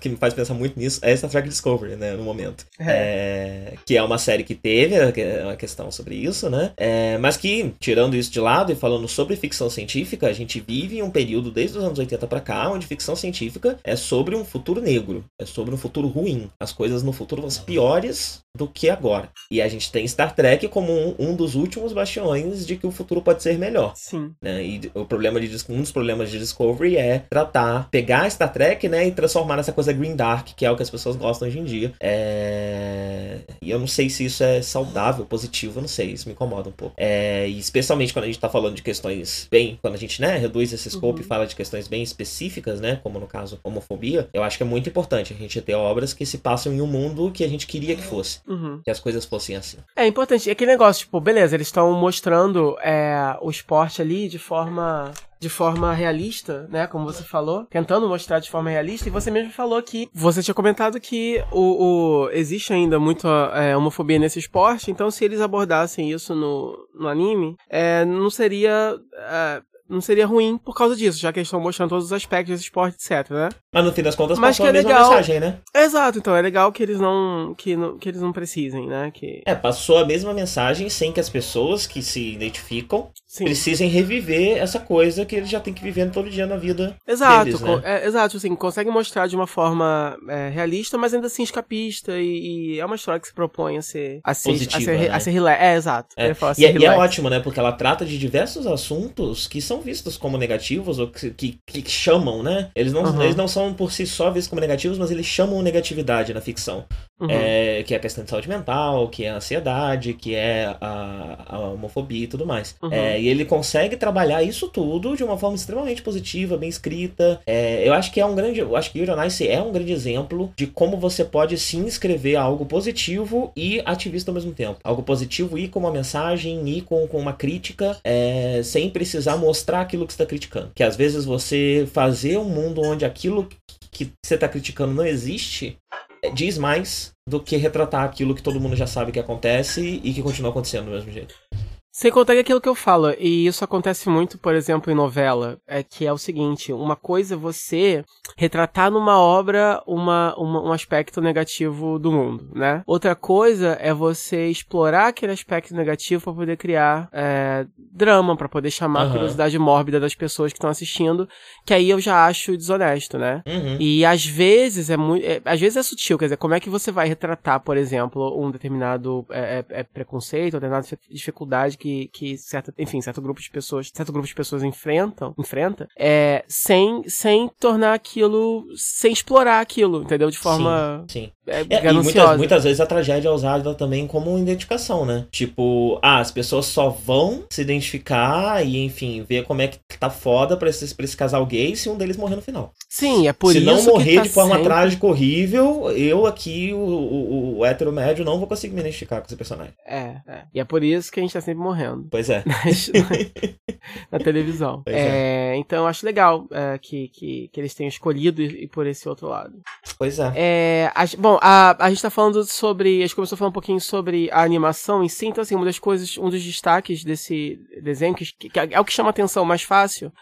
que me faz pensar muito nisso é Star Trek Discovery, né, no momento. É, que é uma série que teve uma questão sobre isso, né? É, mas que, tirando isso de lado e falando sobre ficção científica, a gente vive em um período desde os anos 80 pra cá, onde ficção científica é sobre um futuro negro, é sobre um futuro ruim. As coisas no futuro vão ser piores do que agora. E a gente tem Star Trek como um, um dos últimos bastiões de que o futuro pode ser melhor Sim. né? E o problema de um dos problemas de Discovery é tratar, pegar Star Trek, né, e transformar nessa coisa green dark, que é o que as pessoas gostam hoje em dia. É... E eu não sei se isso é saudável, positivo, eu não sei, isso me incomoda um pouco. É... E especialmente quando a gente tá falando de questões bem, quando a gente, né, reduz esse scope Uhum. e fala de questões bem específicas, né, como no caso homofobia, eu acho que é muito importante a gente ter obras que se passam em um mundo que a gente queria que fosse, Uhum. que as coisas fossem assim. É importante. E aquele negócio, tipo, beleza, eles estão mostrando é, o esporte ali de forma. De forma realista, né? Como você falou, tentando mostrar de forma realista, e você mesmo falou que você tinha comentado que o, o- existe ainda muita é, homofobia nesse esporte, então se eles abordassem isso no, no anime, é, não seria. é, não seria ruim por causa disso, já que eles estão mostrando todos os aspectos desse esporte, etc, né? Mas no fim das contas, Mas passou que é a mesma legal. mensagem, né? Exato, então é legal que eles não que, não, que eles não precisem, né? Que É, passou a mesma mensagem sem que as pessoas que se identificam sim. precisem reviver essa coisa que eles já têm que viver todo dia na vida. Exato, deles, né? é, exato, assim, consegue mostrar de uma forma é, realista, mas ainda assim escapista e, e é uma história que se propõe a ser a ser, Positiva, a ser, né? a ser É, exato. É. E, é, e é ótimo, né? Porque ela trata de diversos assuntos que são vistos como negativos ou que, que, que chamam, né? Eles não, Uhum. eles não são por si só vistos como negativos, mas eles chamam negatividade na ficção. Uhum. É, que é a questão de saúde mental, que é a ansiedade, que é a, a homofobia e tudo mais. Uhum. É, e ele consegue trabalhar isso tudo de uma forma extremamente positiva, bem escrita. É, eu acho que é um grande. Eu acho que Yuri on Ice é um grande exemplo de como você pode sim escrever algo positivo e ativista ao mesmo tempo. Algo positivo e com uma mensagem e com, com uma crítica, é, sem precisar mostrar aquilo que você está criticando. Que às vezes você fazer um mundo onde aquilo que você está criticando não existe diz mais do que retratar aquilo que todo mundo já sabe que acontece e que continua acontecendo do mesmo jeito. Sem contar aquilo que eu falo, e isso acontece muito, por exemplo, em novela, é que é o seguinte, uma coisa é você retratar numa obra uma, uma- um aspecto negativo do mundo, né? Outra coisa é você explorar aquele aspecto negativo para poder criar é, drama, para poder chamar a Aham. curiosidade mórbida das pessoas que estão assistindo, que aí eu já acho desonesto, né? Uhum. E às vezes é muito. é- às vezes é sutil, quer dizer, como é que você vai retratar, por exemplo, um determinado é, é- é preconceito, uma determinada difi- dificuldade que, que certa, enfim, certo grupo de pessoas, certo grupo de pessoas enfrentam, enfrenta, é, sem, sem tornar aquilo, sem explorar aquilo, entendeu? De forma Sim. É, É, e muitas, muitas vezes a tragédia é usada também como identificação, né? Tipo, ah, as pessoas só vão se identificar e, enfim, ver como é que tá foda pra esse, pra esse casal gay se um deles morrer no final. Sim, é por se isso não que morrer tá de forma sempre- trágica, horrível, eu aqui, o, o, o hétero médio, não vou conseguir me identificar com esse personagem. É, é. E é por isso que a gente tá sempre morrendo. Pois é. (laughs) na televisão. Pois É, então eu acho legal é, que, que, que eles tenham escolhido ir, ir por esse outro lado. Pois é. É, a, bom, a, a gente tá falando sobre. A gente começou a falar um pouquinho sobre a animação em si, então assim, uma das coisas, um dos destaques desse desenho, que, que é o que chama atenção mais fácil,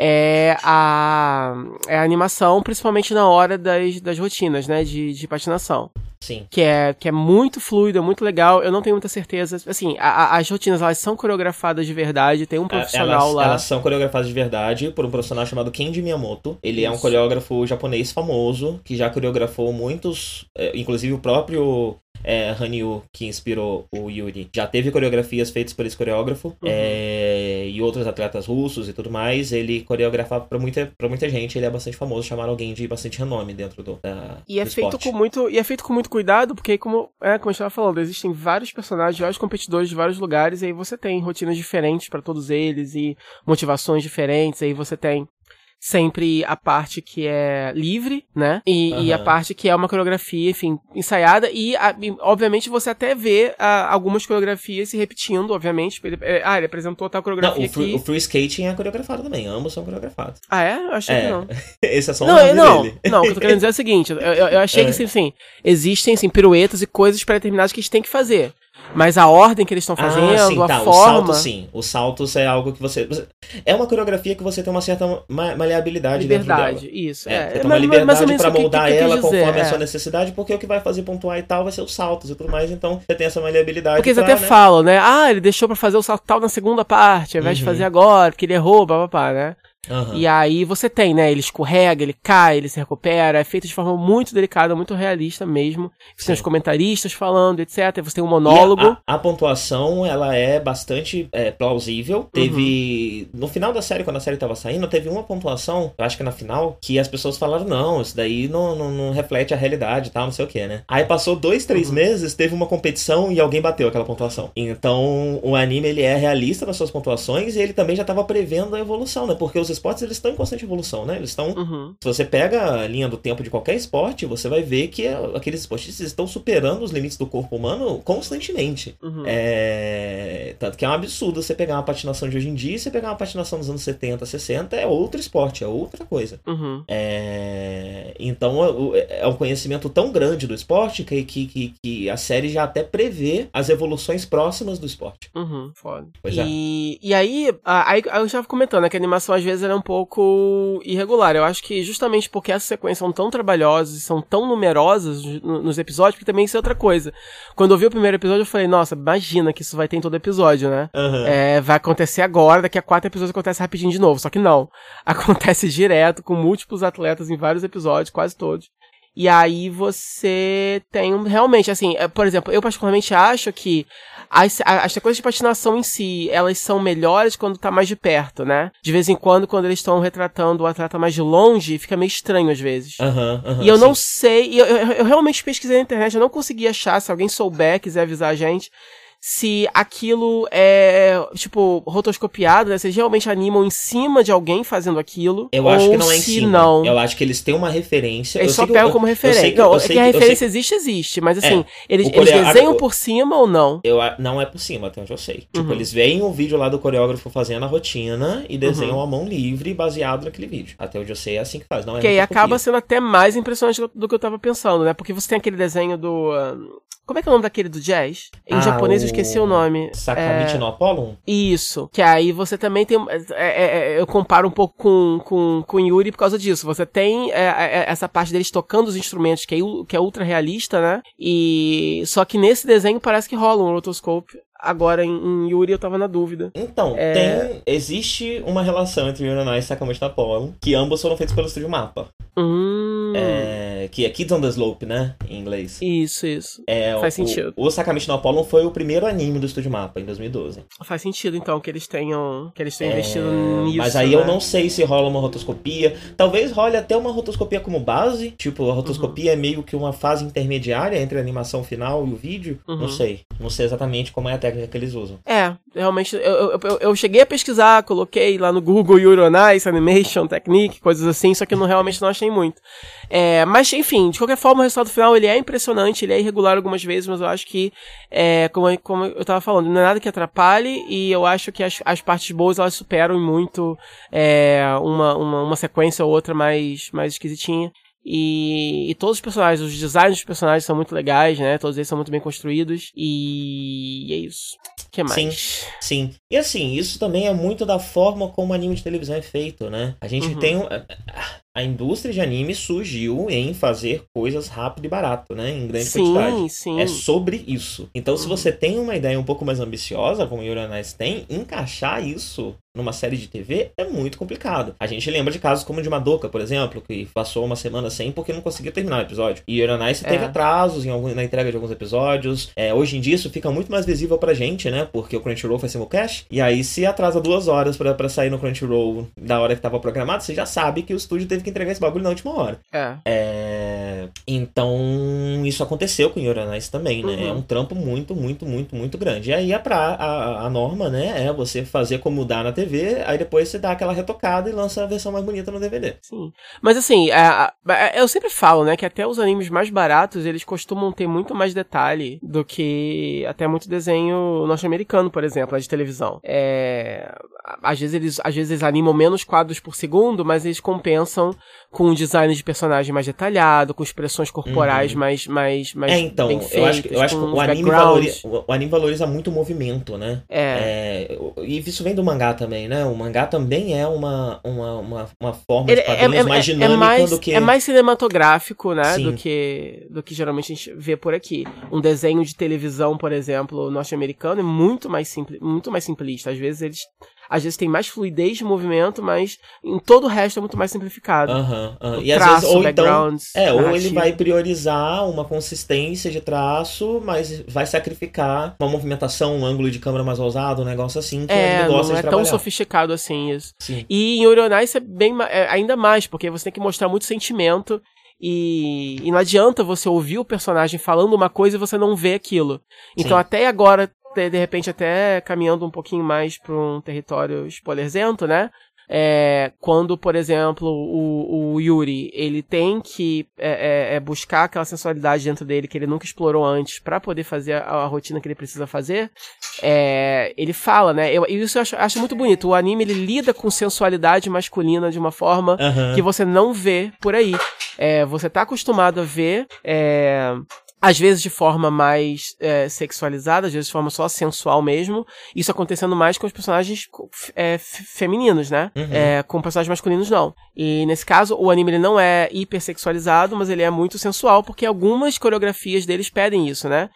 é a, é a animação, principalmente na hora das, das rotinas, né, de, de patinação. Sim. Que é, que é muito fluido, é muito legal. Eu não tenho muita certeza. Assim, a- a- as rotinas elas são coreografadas de verdade. Tem um profissional É, elas, lá. elas são coreografadas de verdade por um profissional chamado Kenji Miyamoto. Ele é um Isso. coreógrafo japonês famoso, que já coreografou muitos, é, inclusive o próprio é, Hanyu, que inspirou o Yuri, já teve coreografias feitas por esse coreógrafo, Uhum. é, e outros atletas russos e tudo mais. Ele coreografava pra muita, pra muita gente, ele é bastante famoso, chamaram alguém de bastante renome dentro do, da, E é do feito esporte. com muito e é feito com muito cuidado, porque como é, como a gente tava falando, existem vários personagens, vários competidores de vários lugares, e aí você tem rotinas diferentes pra todos eles e motivações diferentes, aí você tem sempre a parte que é livre, né? E, e a parte que é uma coreografia, enfim, ensaiada. E, a- e, obviamente, você até vê ah, algumas coreografias se repetindo, obviamente. Ele, é, ah, ele apresentou tal Não, coreografia o, free, aqui. o free skating é coreografado também, ambos são coreografados. Ah, é? Eu achei É, que não. (laughs) Esse é só um Não, eu- não, dele. não, o que eu tô querendo dizer é o seguinte, eu, eu- eu achei (laughs) É. que assim, assim, existem assim, piruetas e coisas pré-determinadas que eles têm que fazer. Mas a ordem que eles estão fazendo, ah, sim, a tá. O forma. salto, sim. O saltos é algo que você, É uma coreografia que você tem uma certa ma- maleabilidade dentro Liberdade, dela. isso. É, É, você tem uma liberdade o que- moldar que quis ela dizer, conforme a é. sua necessidade, porque o que vai fazer pontuar e tal vai ser os saltos e tudo mais. Então você tem essa maleabilidade. Porque eles pra, até né? falam, né? Ah, ele deixou pra fazer o salto tal na segunda parte, ao invés de Uhum. fazer agora, porque ele errou, papapá, né? Aham. E aí você tem, né? Ele escorrega, ele cai, ele se recupera, é feito de forma muito delicada, muito realista mesmo. Você tem os Sim. comentaristas falando, etc. Você tem um monólogo. A, a- a pontuação, ela é bastante é, plausível. Teve. Uhum. No final da série, quando a série tava saindo, teve uma pontuação, eu acho que na final, que as pessoas falaram: não, isso daí não, não, não reflete a realidade e tal, não sei o que, né? Aí passou dois, três Uhum. meses, teve uma competição e alguém bateu aquela pontuação. Então, o anime, ele é realista nas suas pontuações e ele também já tava prevendo a evolução, né? Porque os esportes, eles estão em constante evolução, né? Eles estão Uhum. se você pega a linha do tempo de qualquer esporte, você vai ver que é- aqueles esportistas estão superando os limites do corpo humano constantemente. Uhum. É... Tanto que é um absurdo você pegar uma patinação de hoje em dia e você pegar uma patinação dos anos 70, 60, é outro esporte, é outra coisa. Uhum. É... então é um conhecimento tão grande do esporte que, que, que, que, a série já até prevê as evoluções próximas do esporte. Uhum, foda. Pois e, é. e aí, aí, eu já estava comentando né, que a animação às vezes é um pouco irregular. Eu acho que justamente porque essas sequências são tão trabalhosas e são tão numerosas nos episódios, porque também isso é outra coisa. Quando eu vi o primeiro episódio, eu falei, nossa, imagina que isso vai ter em todo episódio, né? Uhum. É, vai acontecer agora, daqui a quatro episódios acontece rapidinho de novo. Só que não. (laughs) Acontece direto, com múltiplos atletas em vários episódios, quase todos. E aí você tem realmente, assim, é, por exemplo, eu particularmente acho que as, as sequências de patinação em si, elas são melhores quando tá mais de perto, né? De vez em quando, quando eles estão retratando o atleta mais de longe, fica meio estranho às vezes. Uhum, uhum, e eu sim. não sei, eu, eu, eu realmente pesquisei na internet, eu não consegui achar, se alguém souber, quiser avisar a gente, se aquilo é, tipo, rotoscopiado, né? Se eles realmente animam em cima de alguém fazendo aquilo. Eu acho que não é em cima. Não. Eu acho que eles têm uma referência. Eles só pegam como referência. Que, não, é que, que a referência existe, existe. Mas assim, é, eles, eles desenham por cima ou não? Eu, não é por cima, até onde eu sei. Tipo, uhum. eles veem o vídeo lá do coreógrafo fazendo a rotina e desenham uhum. a mão livre baseado naquele vídeo. Até onde eu sei é assim que faz. Não é que aí acaba sendo até mais impressionante do que eu tava pensando, né? Porque você tem aquele desenho do. Um como é que é o nome daquele do jazz? Em ah, japonês eu esqueci o nome. Sakamichi é... Isso. Que aí você também tem. É, é, é, eu comparo um pouco com, com, com Yuri por causa disso. Você tem é, é, essa parte deles tocando os instrumentos, que é, que é ultra realista, né? E. Só que nesse desenho parece que rola um rotoscope Agora, em, em, Yuri, eu tava na dúvida. Então, é... tem, existe uma relação entre Yuri e Sakamoto Apollo, que ambos foram feitos pelo estúdio Mapa. Hum. É, que é Kids on the Slope, né? Em inglês. Isso, isso. É, Faz o, sentido. O, Sakamichi no Apollo foi o primeiro anime do estúdio Mapa, em 2012. Faz sentido, então, que eles tenham, que eles tenham é... investido nisso. Mas aí né? eu não sei se rola uma rotoscopia. Talvez role até uma rotoscopia como base. Tipo, a rotoscopia uhum. é meio que uma fase intermediária entre a animação final e o vídeo. Uhum. Não sei. Não sei exatamente como é a técnica que eles usam. É, realmente, eu, eu, eu, eu cheguei a pesquisar, coloquei lá no Google Euronice, Animation Technique, coisas assim, só que eu não, realmente não achei muito. É, mas, enfim, de qualquer forma, o resultado final ele é impressionante, ele é irregular algumas vezes, mas eu acho que, é, como, como eu tava falando, não é nada que atrapalhe, e eu acho que as, as partes boas elas superam muito é, uma, uma, uma sequência ou outra mais, mais esquisitinha. E, e, todos os personagens, os designs dos personagens são muito legais, né? Todos eles são muito bem construídos. E, e é isso. O que mais? Sim, sim. E assim, isso também é muito da forma como o anime de televisão é feito, né? A gente uhum. tem um a indústria de anime surgiu em fazer coisas rápido e barato, né? Em grande sim, quantidade. Sim. É sobre isso. Então, uhum. se você tem uma ideia um pouco mais ambiciosa, como o Uranais tem, encaixar isso numa série de TV é muito complicado. A gente lembra de casos como o de Madoka, por exemplo, que passou uma semana sem porque não conseguia terminar o episódio. E Uranais é. teve atrasos em algum, na entrega de alguns episódios. É, hoje em dia isso fica muito mais visível pra gente, né? Porque o Crunchyroll faz simulcast. E aí, se atrasa duas horas para sair no Crunchyroll da hora que tava programado, você já sabe que o estúdio teve que que entregar esse bagulho na última hora. É. é... Então, isso aconteceu com Uranais também, né? Uhum. É um trampo muito, muito, muito, muito grande. E aí a, pra, a, a norma, né, é você fazer como dá na TV, aí depois você dá aquela retocada e lança a versão mais bonita no DVD. Sim. Mas assim, é, é, eu sempre falo, né, que até os animes mais baratos, eles costumam ter muito mais detalhe do que até muito desenho norte-americano, por exemplo, de televisão. É, às vezes eles, às vezes eles animam menos quadros por segundo, mas eles compensam com um design de personagem mais detalhado, com expressões corporais uhum. mais, mais, mais é, então, bem feitas, eu acho, eu acho que o anime, valoriza, o anime valoriza muito o movimento, né? É. é. E isso vem do mangá também, né? O mangá também é uma, uma, uma, uma forma de é, quadrinhos é, é, mais dinâmica é mais, do que... É mais cinematográfico, né? Do que, do que geralmente a gente vê por aqui. Um desenho de televisão, por exemplo, norte-americano é muito mais, simples, muito mais simplista. Às vezes eles às vezes tem mais fluidez de movimento, mas em todo o resto é muito mais simplificado. Aham, uhum, uhum. E traço, às vezes, ou então, é, ou ele vai priorizar uma consistência de traço, mas vai sacrificar uma movimentação, um ângulo de câmera mais ousado, um negócio assim, que é, ele gosta não é tão sofisticado assim isso. Sim. E em Orionais é bem é, ainda mais, porque você tem que mostrar muito sentimento e, e, não adianta você ouvir o personagem falando uma coisa e você não ver aquilo. Então, Sim. até agora, de, de repente até caminhando um pouquinho mais para um território spoilerzento, né? É, quando, por exemplo, o, o, Yuri ele tem que é, é, é, buscar aquela sensualidade dentro dele que ele nunca explorou antes para poder fazer a, a, rotina que ele precisa fazer, é, ele fala, né? Eu, isso eu acho, acho, muito bonito. O anime ele lida com sensualidade masculina de uma forma uhum. que você não vê por aí. É, você tá acostumado a ver. Às vezes de forma mais é, sexualizada, às vezes de forma só sensual mesmo. Isso acontecendo mais com os personagens é, femininos, né? Uhum. É, com personagens masculinos, não. E nesse caso, o anime ele não é hipersexualizado, mas ele é muito sensual, porque algumas coreografias deles pedem isso, né?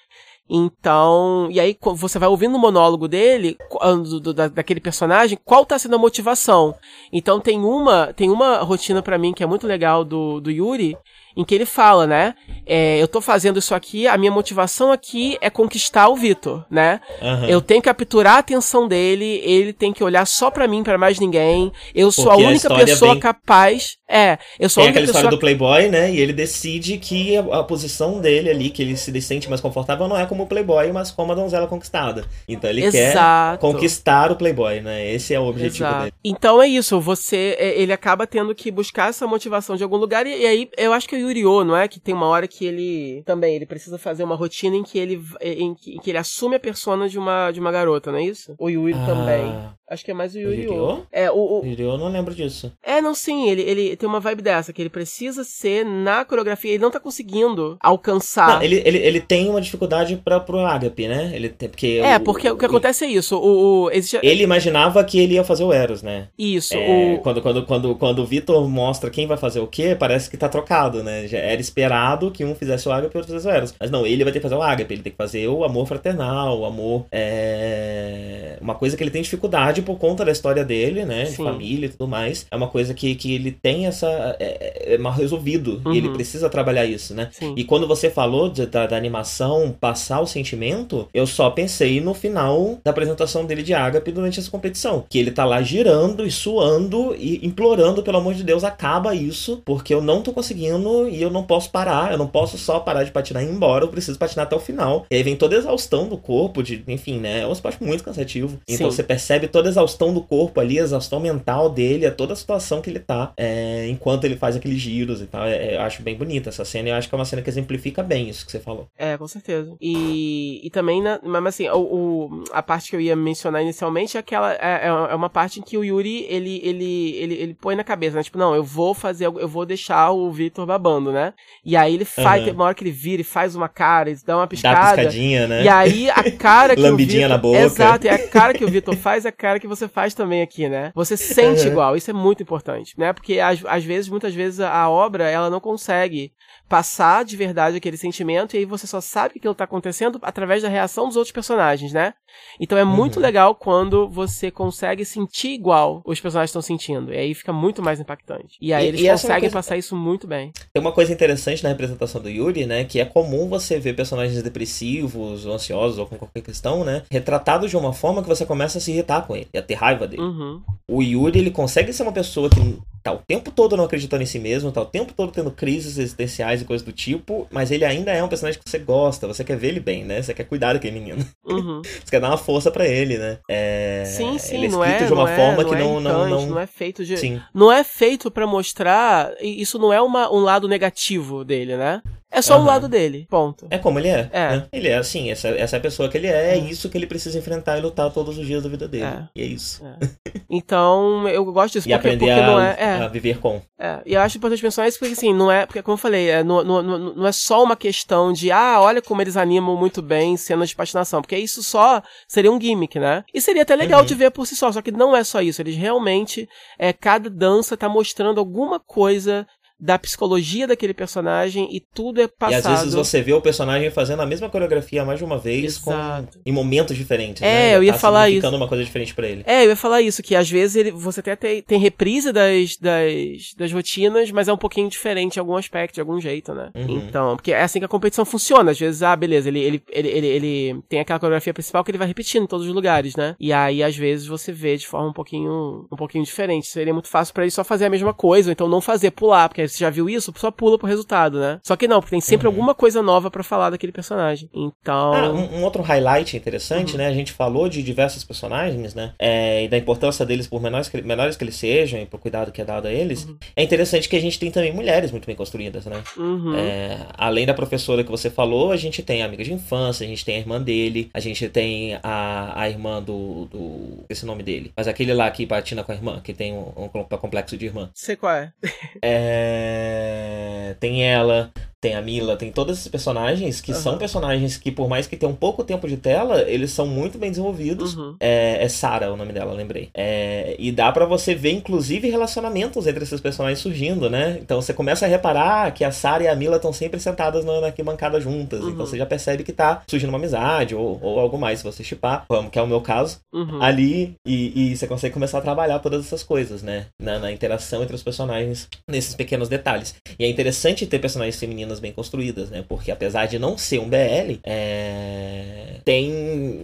Então, e aí você vai ouvindo o monólogo dele, do, do, daquele personagem, qual tá sendo a motivação. Então tem uma, tem uma rotina para mim que é muito legal do, do Yuri, em que ele fala, né? É, eu tô fazendo isso aqui, a minha motivação aqui é conquistar o Vitor, né? Uhum. Eu tenho que capturar a atenção dele, ele tem que olhar só para mim, para mais ninguém. Eu Porque sou a única a pessoa capaz. É, eu sou tem aquela pessoa... história do Playboy, né? E ele decide que a, a, posição dele ali, que ele se sente mais confortável, não é como o Playboy, mas como a donzela conquistada. Então ele Exato. quer conquistar o Playboy, né? Esse é o objetivo Exato. dele. Então é isso, você, é, ele acaba tendo que buscar essa motivação de algum lugar, e, e aí eu acho que Yuri-Oh, não é? Que tem uma hora que ele também ele precisa fazer uma rotina em que ele em em que ele assume a persona de uma de uma garota, não é isso? O Yuri ah. também. Acho que é mais o Yuri. O É, o, o... Não lembro disso. É, não, sim, ele, ele tem uma vibe dessa, que ele precisa ser na coreografia, ele não tá conseguindo alcançar. Não, ele, ele, ele tem uma dificuldade pra, pro Agape, né? Ele tem, porque é, o, porque o, o que acontece é isso. O, existe... Ele imaginava que ele ia fazer o Eros, né? Isso. É. Quando, quando, quando, quando o Vitor mostra quem vai fazer o quê, parece que tá trocado, né? Já era esperado que um fizesse o Agape e o outro fizesse o Eros. Mas não, ele vai ter que fazer o Agape, ele tem que fazer o amor fraternal, o amor. É... Uma coisa que ele tem dificuldade por conta da história dele, né? De família e tudo mais. É uma coisa que, que ele tem essa. É, é, é mal resolvido. Uhum. E ele uhum. precisa trabalhar isso, né? Sim. E quando você falou de, da, da, animação passar o sentimento, eu só pensei no final da apresentação dele de Agape durante essa competição. Que ele tá lá girando e suando e implorando, pelo amor de Deus, acaba isso, porque eu não tô conseguindo e eu não posso parar. Eu não posso só parar de patinar e ir embora. Eu preciso patinar até o final. E aí vem toda a exaustão do corpo, de, enfim, né? É um esporte muito cansativo. Então Sim. você percebe toda exaustão do corpo ali, a exaustão mental dele, a toda a situação que ele tá é, enquanto ele faz aqueles giros e tal. É, é, eu acho bem bonita essa cena e eu acho que é uma cena que exemplifica bem isso que você falou. É, com certeza. E, e também, na, mas assim, o, o, a parte que eu ia mencionar inicialmente é aquela. É, é, é uma parte em que o Yuri ele, ele, ele, ele põe na cabeça, né? Tipo, não, eu vou fazer, eu vou deixar o Victor babando, né? E aí ele faz, uhum. uma hora que ele vira e faz uma cara, e dá uma piscada. Dá piscadinha, né? E aí a cara que (laughs) Lambidinha o Victor, na boca. Exato, e a cara que o Victor faz é a cara (laughs) que você faz também aqui, né? Você sente uhum. igual, isso é muito importante, né? Porque às, às vezes, muitas vezes, a obra, ela não consegue passar de verdade aquele sentimento e aí você só sabe que aquilo tá acontecendo através da reação dos outros personagens, né? Então é muito uhum. legal quando você consegue sentir igual os personagens estão sentindo. E aí fica muito mais impactante. E aí e, eles e conseguem coisa... passar isso muito bem. Tem uma coisa interessante na representação do Yuri, né? Que é comum você ver personagens depressivos, ou ansiosos, ou com qualquer questão, né? Retratados de uma forma que você começa a se irritar com ele, e a ter raiva dele. Uhum. O Yuri, ele consegue ser uma pessoa que tá o tempo todo não acreditando em si mesmo, tá o tempo todo tendo crises existenciais e coisas do tipo, mas ele ainda é um personagem que você gosta, você quer ver ele bem, né? Você quer cuidar daquele menino. Uhum. (laughs) você quer dar uma força para ele, né? É... Sim, sim, ele é não é, de uma não forma é, que não, não, não, não é feito de sim. não é feito para mostrar, isso não é uma, um lado negativo dele, né? É só uhum. o lado dele, ponto. É como ele é. é. Né? Ele é assim, essa, essa é a pessoa que ele é, é isso que ele precisa enfrentar e lutar todos os dias da vida dele. É. E é isso. É. Então, eu gosto disso e porque, aprender porque a, não é, é. a viver com. É. E eu acho importante pensar isso porque, assim, não é. Porque, como eu falei, é, não, não, não é só uma questão de, ah, olha como eles animam muito bem cenas de patinação. Porque isso só seria um gimmick, né? E seria até legal uhum. de ver por si só. Só que não é só isso. Eles realmente. É, cada dança tá mostrando alguma coisa da psicologia daquele personagem e tudo é passado. E às vezes você vê o personagem fazendo a mesma coreografia mais de uma vez com, em momentos diferentes. É, né? eu ia tá falar isso. uma coisa diferente para ele. É, eu ia falar isso, que às vezes ele, você até tem, tem reprise das, das, das rotinas, mas é um pouquinho diferente em algum aspecto, de algum jeito, né? Uhum. Então, porque é assim que a competição funciona. Às vezes, ah, beleza, ele, ele, ele, ele, ele tem aquela coreografia principal que ele vai repetindo em todos os lugares, né? E aí, às vezes, você vê de forma um pouquinho, um pouquinho diferente. Seria muito fácil para ele só fazer a mesma coisa, ou então não fazer, pular, porque você já viu isso, só pula pro resultado, né? Só que não, porque tem sempre uhum. alguma coisa nova para falar daquele personagem. Então. Ah, um, um, outro highlight interessante, uhum. né? A gente falou de diversos personagens, né? É, e da importância deles, por menores que, menores que eles sejam, e por cuidado que é dado a eles. Uhum. É interessante que a gente tem também mulheres muito bem construídas, né? Uhum. É, além da professora que você falou, a gente tem a amiga de infância, a gente tem a irmã dele, a gente tem a, a irmã do, do. Esse nome dele. Mas aquele lá que patina com a irmã, que tem um, um complexo de irmã. Sei qual é. é É... Tem ela, tem a Mila, tem todos esses personagens que uhum. são personagens que, por mais que tenham pouco tempo de tela, eles são muito bem desenvolvidos. Uhum. É, é Sarah o nome dela, lembrei. É, e dá para você ver, inclusive, relacionamentos entre esses personagens surgindo, né? Então você começa a reparar que a Sarah e a Mila estão sempre sentadas na, na bancada juntas. Uhum. Então você já percebe que tá surgindo uma amizade ou, ou algo mais, se você chipar, que é o meu caso, uhum. ali. E, e, você consegue começar a trabalhar todas essas coisas, né? Na, na interação entre os personagens, nesses pequenos detalhes. E é interessante ter personagens femininos cenas bem construídas, né? Porque apesar de não ser um BL, é... tem,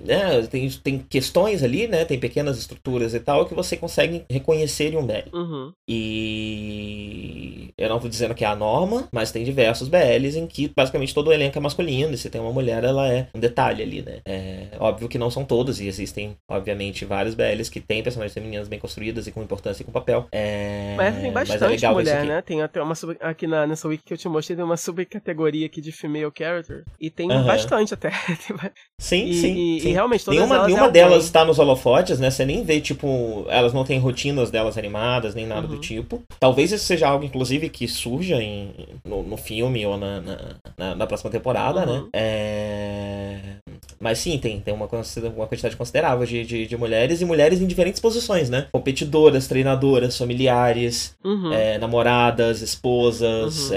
né? tem, tem questões ali, né? Tem pequenas estruturas e tal que você consegue reconhecer em um BL. Uhum. E eu não tô dizendo que é a norma, mas tem diversos BLs em que basicamente todo o elenco é masculino e se tem uma mulher, ela é um detalhe ali, né? É óbvio que não são todos e existem, obviamente, vários BLs que têm personagens femininas bem construídas e com importância e com papel. É... Mas tem bastante mas é mulher, né? Tem até uma aqui na, nessa wiki que eu te mostrei, tem uma sub subcategoria aqui de female character. E tem uhum. bastante até. (laughs) sim, e, sim, e, sim. E realmente todas nenhuma, elas nenhuma é delas está nos holofotes, né? Você nem vê, tipo, elas não têm rotinas delas animadas, nem nada uhum. do tipo. Talvez isso seja algo, inclusive, que surja em, no, no filme ou na, na, na, na próxima temporada, né? uhum. né? É... Mas sim, tem, tem uma, uma quantidade considerável de, de, de, mulheres e mulheres em diferentes posições, né? Competidoras, treinadoras, familiares, uhum. é, namoradas, esposas, uhum.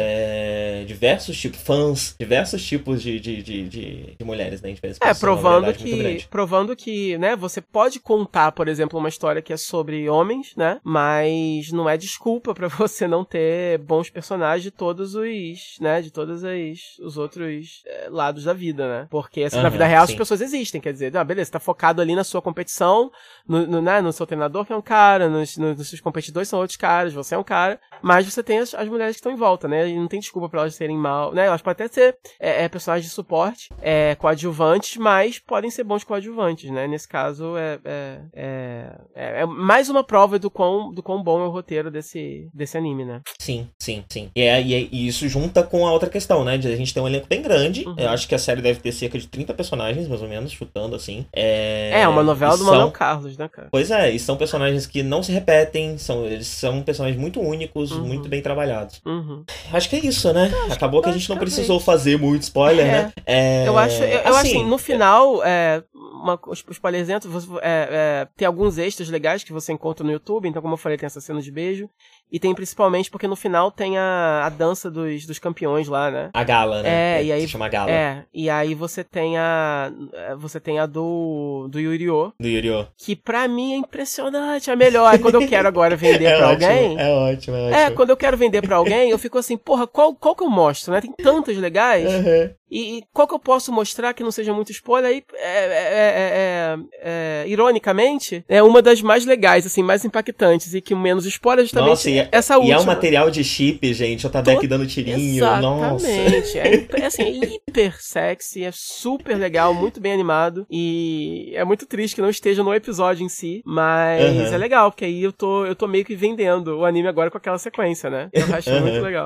Diversos tipos, fãs, diversos tipos de, de, de, de, de mulheres, né? é, provando que, provando que, né, você pode contar, por exemplo, uma história que é sobre homens, né? Mas não é desculpa para (laughs) você não ter bons personagens de todos os, né? De todos os, os outros é, lados da vida, né? Porque assim, uhum, na vida real as pessoas existem. Quer dizer, ah, beleza, você tá focado ali na sua competição, no, no, né, no seu treinador que é um cara, nos, nos, seus competidores são outros caras, você é um cara, mas você tem as, as mulheres que estão em volta, né? E não tem desculpa para elas serem mal, né? Elas podem até ser é, é, personagens de suporte, é, coadjuvantes, mas podem ser bons coadjuvantes, né? Nesse caso, é, é, é, é, é mais uma prova do quão, do quão bom é o roteiro desse, desse anime, né? Sim, sim, sim. E, é, e, e isso junta com a outra questão, né? De a gente ter um elenco bem grande. Uhum. Eu acho que a série deve ter cerca de 30 personagens personagens, mais ou menos, chutando assim. É, é uma novela do são... Manuel Carlos, né, cara? Pois é, e são personagens que não se repetem, são, eles são personagens muito únicos, uhum. muito bem trabalhados. Uhum. Acho que é isso, né? Acabou que a gente não precisou fazer muito spoiler, é. né? É... Eu acho, eu, eu assim, assim, no final, é, uma, spoilerzento, é, é, tem alguns extras legais que você encontra no YouTube, então como eu falei, tem essa cena de beijo, e tem principalmente porque no final tem a, a dança dos, dos campeões lá, né? A gala, né? É, e aí. Se chama gala. É, e aí você tem a. Você tem a do. Do Yuri-O. Do Yuri-O. Que pra mim é impressionante, é melhor. Quando eu quero agora vender (laughs) é pra ótimo, alguém. É ótimo, é ótimo. É, quando eu quero vender pra alguém, eu fico assim, porra, qual, qual que eu mostro, né? Tem tantas legais. Uhum. E, e, qual que eu posso mostrar que não seja muito spoiler? Aí, é, é, é, ironicamente, é uma das mais legais, assim, mais impactantes e que menos spoiler justamente Nossa, e, essa última. E é um material de chip, gente. O Tabeck dando tirinho. Exatamente. É, é, assim, hiper sexy, é super legal, muito bem animado. E é muito triste que não esteja no episódio em si. Mas uhum. é legal, porque aí eu tô, eu tô meio que vendendo o anime agora com aquela sequência, né? Eu acho uhum. muito legal.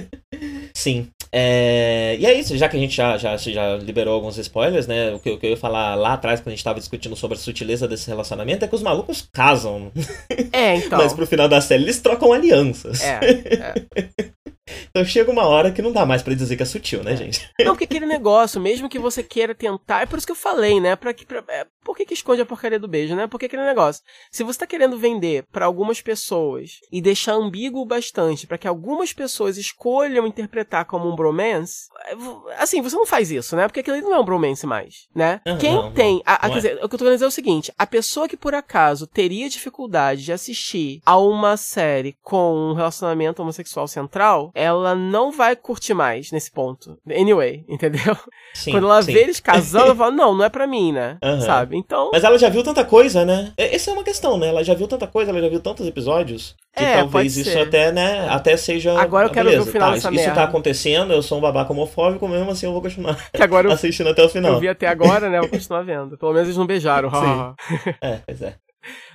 (laughs) Sim. É... E é isso, já que a gente já, já, já liberou alguns spoilers, né? O que, o que eu ia falar lá atrás, quando a gente tava discutindo sobre a sutileza desse relacionamento, é que os malucos casam. É, então. Mas pro final da série eles trocam alianças. É. (laughs) é. Então chega uma hora que não dá mais para dizer que é sutil, né, é. gente? Não, porque aquele negócio, mesmo que você queira tentar, é por isso que eu falei, né? Pra, pra, é, por que, que esconde a porcaria do beijo, né? Porque aquele negócio. Se você tá querendo vender para algumas pessoas e deixar ambíguo bastante para que algumas pessoas escolham interpretar como um bromance, é, assim, você não faz isso, né? Porque aquilo não é um bromance mais, né? Uhum, Quem não, tem. A, a, quer é. dizer, o que eu tô querendo dizer é o seguinte: a pessoa que por acaso teria dificuldade de assistir a uma série com um relacionamento homossexual central, ela não vai curtir mais nesse ponto. Anyway, (laughs) entendeu? Sim, Quando ela sim. vê eles casando, ela (laughs) fala, não, não é pra mim, né? Uhum. Sabe? Então. Mas ela já viu tanta coisa, né? Essa é uma questão, né? Ela já viu tanta coisa, ela já viu tantos episódios. Que é, talvez isso até, né, até seja. Agora eu quero beleza, ver o final tá, dessa Isso merda. tá acontecendo, eu sou um babaca homofóbico, mesmo assim eu vou continuar (laughs) que agora eu, assistindo até o final. Eu vi até agora, né? Eu vou continuar vendo. Pelo menos eles não beijaram. É, pois é.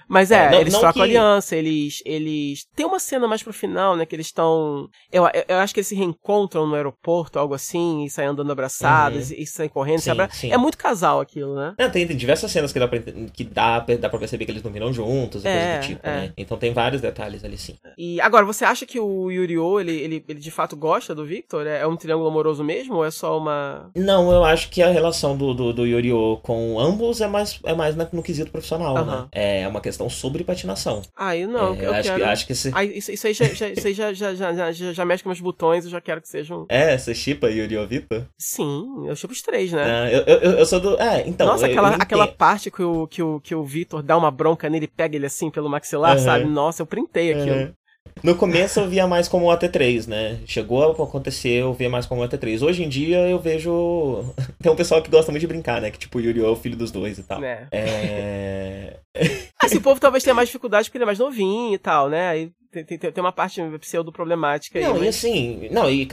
Mas é, É, não- eles não trocam que- aliança, eles. eles. Tem uma cena mais pro final, né? Que eles estão. Eu, eu, acho que eles se reencontram no aeroporto, algo assim, e saem andando abraçados, e, e saem correndo, se Uhum. Sim, abra... sim. É muito casal aquilo, né? Não, tem, tem diversas cenas que dá pra, que dá, dá pra perceber que eles não viram juntos e É, coisa do tipo, é. né? Então tem vários detalhes ali sim. E agora, você acha que o Yuri-O, ele, ele, ele de fato gosta do Victor? É é um triângulo amoroso mesmo? Ou é só uma. Não, eu acho que a relação do, do, do Yorio com ambos é mais, é mais no quesito profissional, né? Aham. É uma questão sobre patinação. Ah, eu não, É, eu acho, quero. que, acho que esse... Ah, isso, isso aí, já, já, isso aí já, já, já, já, já, mexe com meus botões, eu já quero que sejam. É, você chipa Yorio Vitor? Sim, eu chupo os três, né? Ah, eu, eu, eu sou do. É, então. Nossa, aquela, eu aquela parte que o, que, o, que o Vitor dá uma bronca nele e pega ele assim pelo maxilar, Aham. sabe? Nossa, eu printei aquilo. É. No começo eu via mais como o AT3, né? Chegou a acontecer, eu via mais como o AT3. Hoje em dia eu vejo. (laughs) Tem um pessoal que gosta muito de brincar, né? Que tipo, o Yuri é o filho dos dois e tal. Né? É. (laughs) Assim, o povo talvez tenha mais dificuldade porque ele é mais novinho e tal, né? Aí tem, tem, tem uma parte pseudo-problemática aí. Não, e mas- assim, não, e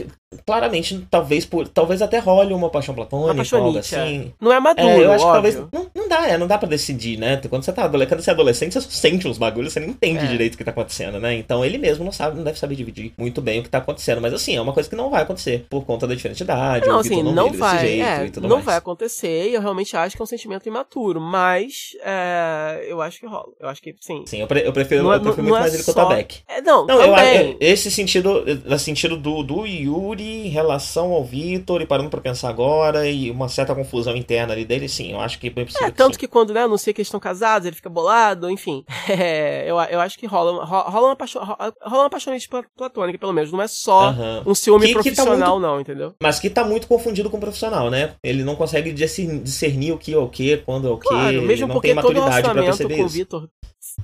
claramente, talvez por. Talvez até role uma paixão platônica, Uma algo assim. Não é maduro, É, eu acho óbvio. que talvez. Não, não dá, é, não dá pra decidir, né? Quando você tá adolescente, você é adolescente, você só sente uns bagulhos, você não entende É. direito o que tá acontecendo, né? Então ele mesmo não sabe, não deve saber dividir muito bem o que tá acontecendo. Mas assim, é uma coisa que não vai acontecer por conta da diferente idade, Não, o assim, não, não vai, desse jeito é, e tudo não mais. vai acontecer e eu realmente acho que é um sentimento imaturo, mas é, eu acho que rola. Eu acho que sim. Sim, eu, pre- eu prefiro, Não é- eu prefiro não muito é mais ele que o só- Tabeck. É, não, Não, eu, também. eu- esse sentido, no sentido do, do Yuri em relação ao Vitor, e parando pra pensar agora, e uma certa confusão interna ali dele, sim, eu acho que é bem possível. É, tanto que quando, né, anuncia que eles estão casados, ele fica bolado, enfim. (laughs) É, eu, eu acho que rola, ro- rola, uma paixão, ro- rola uma pla- platônica, pelo menos. Não é só Aham. um ciúme Que- que tá profissional, não, entendeu? Mas que tá muito confundido com o profissional, né? Ele não consegue discernir, o que é o que, quando é o que, Claro, ele mesmo não porque tem todo maturidade pra relacionamento perceber com o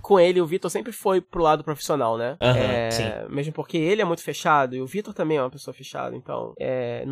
com ele, o Vitor sempre foi pro lado profissional, né? Aham, É. Mesmo porque ele é muito fechado e o Vitor também é uma pessoa fechada, então, é,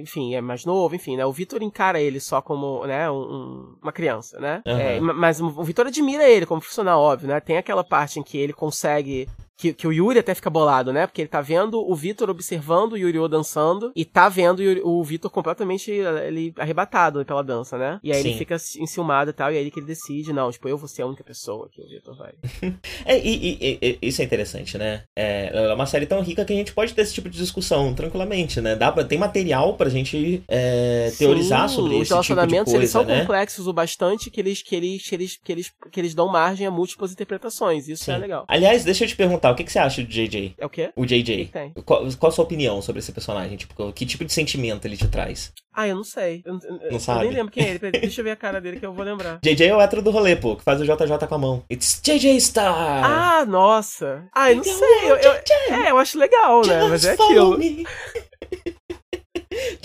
enfim, é mais novo, enfim, né? O Vitor encara ele só como, né, um- um- uma criança, né? Aham. É, ma- mas o Vitor admira ele como profissional, óbvio, né? Tem aquela parte em que ele consegue que, que o Yuri até fica bolado, né? Porque ele tá vendo o Vitor observando o Yuri dançando e tá vendo o, o Vitor completamente ele, arrebatado pela dança, né? E aí ele Sim. fica enciumado e tal, e aí que ele decide, não, tipo, eu vou ser a única pessoa que o Vitor vai. (laughs) É, e, e- e- isso é interessante, né? É, é uma série tão rica que a gente pode ter esse tipo de discussão tranquilamente, né? Dá pra, tem material pra gente é, teorizar Sim, sobre os esse tipo de relacionamentos eles coisa, são né? complexos o bastante que eles, que eles, que eles, que eles, que eles dão margem a múltiplas interpretações. Isso é Sim. legal. Aliás, deixa eu te perguntar, o que, que você acha do JJ? É o quê? O JJ. que que? Qual, qual a sua opinião sobre esse personagem? Tipo, que tipo de sentimento ele te traz? Ah, eu não sei. Eu, eu- eu sabe? nem lembro quem é ele. (laughs) Deixa eu ver a cara dele que eu vou lembrar. JJ é o hétero do rolê, pô, que faz o JJ com a mão. It's JJ Star! Ah, nossa. Ah, eu não Então, sei. Eu, eu- é, eu acho legal, né? Mas é aquilo. me. (laughs)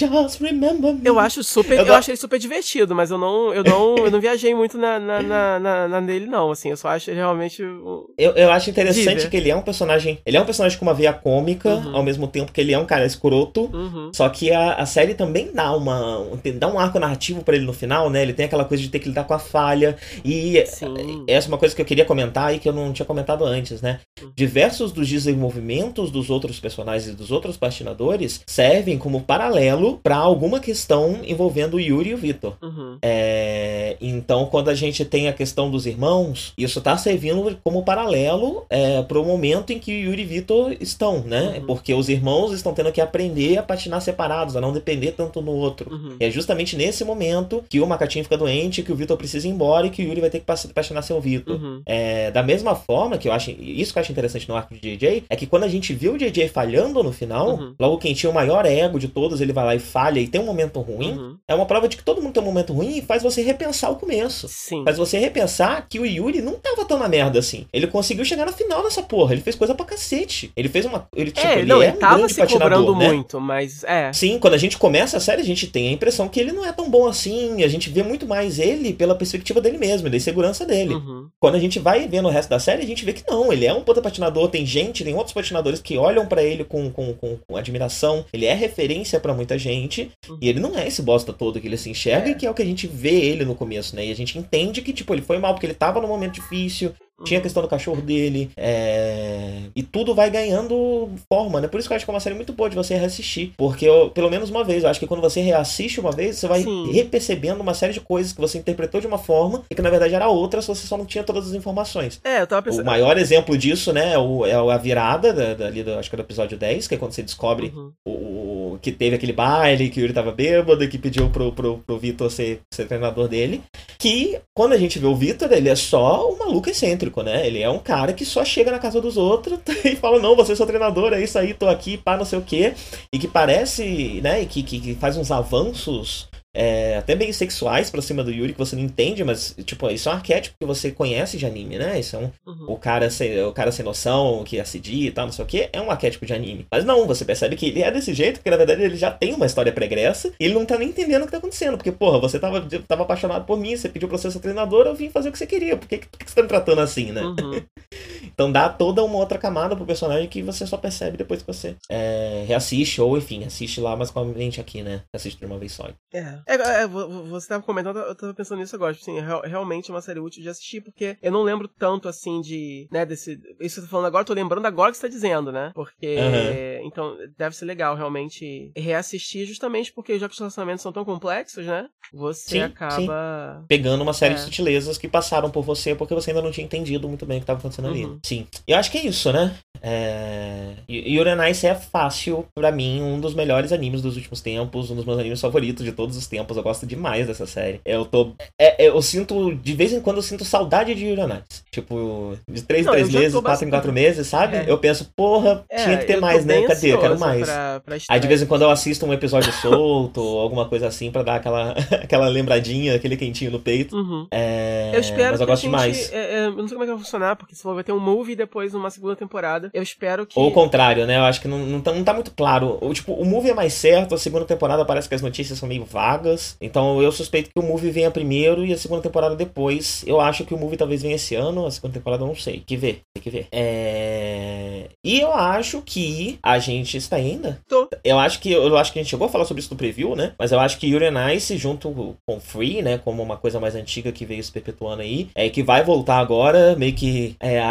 Just remember me. Eu acho super, Eu eu, acho ele super divertido, mas eu não, eu não, eu não viajei muito na, na, na, na, na nele não, assim, eu só acho ele realmente um- Eu, eu acho interessante Diver. que ele é um personagem. Ele é um personagem com uma veia cômica, Uhum. ao mesmo tempo que ele é um cara escroto. uhum. Só que a, a série também dá uma. um- dá um arco narrativo pra ele no final, né? Ele tem aquela coisa de ter que lidar com a falha. E Sim. essa é uma coisa que eu queria comentar e que eu não tinha comentado antes, né? Uhum. Diversos dos desenvolvimentos dos outros personagens e dos outros patinadores servem como paralelo pra alguma questão envolvendo o Yuri e o Vitor. Uhum. É, então, quando a gente tem a questão dos irmãos, isso tá servindo como paralelo é, pro momento em que Yuri e Vitor estão, né? Uhum. Porque os irmãos estão tendo que aprender a patinar separados, a não depender tanto no outro. Uhum. E é justamente nesse momento que o Macatinho fica doente, que o Vitor precisa ir embora e que o Yuri vai ter que patinar sem o Vitor. Uhum. É, da mesma forma que eu acho. Isso que eu acho interessante no arco de JJ é que quando a gente vê o JJ falhando no final, Uhum. logo quem tinha o maior ego de todos, ele vai lá e falha e tem um momento ruim, Uhum. é uma prova de que todo mundo tem um momento ruim e faz você repensar o começo. Sim. Faz você repensar que o Yuri não tava tão na merda assim. Ele conseguiu chegar na final dessa porra. Ele fez coisa pra cacete. Ele fez uma. Ele, tipo, É, ele não, é ele um tava grande se cobrando né? muito, mas é. Sim, quando a gente começa a série, a gente tem a impressão que ele não é tão bom assim. A gente vê muito mais ele pela perspectiva dele mesmo, da insegurança dele. Uhum. Quando a gente vai vendo o resto da série, a gente vê que não, ele é um puta patinador, tem gente, tem outros patinadores que olham pra ele com, com, com, com admiração, ele é referência pra muita gente. Gente. Uhum. E ele não é esse bosta todo que ele se enxerga é. e que é o que a gente vê ele no começo, né? E a gente entende que, tipo, ele foi mal porque ele tava num momento difícil, tinha a questão do cachorro dele. É... E tudo vai ganhando forma, né? Por isso que eu acho que é uma série muito boa de você reassistir. Porque, eu, pelo menos uma vez, eu acho que quando você reassiste uma vez, você vai Sim. repercebendo uma série de coisas que você interpretou de uma forma e que na verdade era outra, se você só não tinha todas as informações. É, eu tava pensando. O maior exemplo disso, né, é, o, é a virada da, da, ali do, acho que é do episódio 10, que é quando você descobre uhum. o, o, que teve aquele baile, que o Yuri tava bêbado e que pediu pro, pro, pro Vitor ser, ser treinador dele. Que quando a gente vê o Vitor, ele é só um maluco excêntrico, né? Ele é um cara que só chega na casa dos outros (laughs) e fala: Não, você é seu treinador, é isso aí, tô aqui, pá, não sei o quê. E que parece, né, que, que, que faz uns avanços é, até bem sexuais pra cima do Yuri que você não entende, mas, tipo, isso é um arquétipo que você conhece de anime, né? Isso é um, uhum. o, cara sem, o cara sem noção, que assedia e tal, não sei o que, é um arquétipo de anime. Mas não, você percebe que ele é desse jeito, porque na verdade ele já tem uma história pregressa e ele não tá nem entendendo o que tá acontecendo. Porque, porra, você tava, tava apaixonado por mim, você pediu pra ser seu treinador, eu vim fazer o que você queria. Por que, por que você tá me tratando assim, né? Uhum. (laughs) então dá toda uma outra camada pro personagem que você só percebe depois que você é, reassiste, ou enfim, assiste lá, mas com a mente aqui, né? Assiste de uma vez só. É. É, é, você tava comentando, eu tava pensando nisso agora. Tipo assim, é realmente é uma série útil de assistir, porque eu não lembro tanto assim de. né, desse. Isso que eu tô falando agora, tô lembrando agora que você tá dizendo, né? Porque. Uhum. Então, deve ser legal realmente reassistir, justamente porque já que os relacionamentos são tão complexos, né? Você sim, acaba. Sim. Pegando uma série é. de sutilezas que passaram por você porque você ainda não tinha entendido muito bem o que tava acontecendo uhum. ali. Sim. Eu acho que é isso, né? É... Yuri Nice é fácil, para mim, um dos melhores animes dos últimos tempos, um dos meus animes favoritos de todos os tempos. Eu gosto demais dessa série. Eu tô. É, é, eu sinto. De vez em quando eu sinto saudade de Yuri Nice. Tipo, de 3 em 3 meses, 4 em 4 meses, sabe? É. Eu penso, porra, é, tinha que ter mais, né? Cadê? Eu quero mais. Pra, pra Aí de vez em quando eu assisto um episódio solto, ou alguma coisa assim, pra dar aquela, (laughs) aquela lembradinha, aquele quentinho no peito. Uhum. É... Eu espero Mas eu gosto gente, demais. eu não sei como é que vai funcionar, porque se vai ter um movie depois uma segunda temporada. Eu espero que. Ou o contrário, né? Eu acho que não, não, tá, não tá muito claro. O, tipo, o movie é mais certo, a segunda temporada parece que as notícias são meio vagas. Então eu suspeito que o movie venha primeiro e a segunda temporada depois. Eu acho que o movie talvez venha esse ano, a segunda temporada eu não sei. Tem que ver, tem que ver. É... E eu acho que a gente está ainda. Tô. Eu acho que eu acho que a gente chegou a falar sobre isso no preview, né? Mas eu acho que Yuri Nice junto com Free, né, como uma coisa mais antiga que veio se perpetuando aí, é que vai voltar agora, meio que é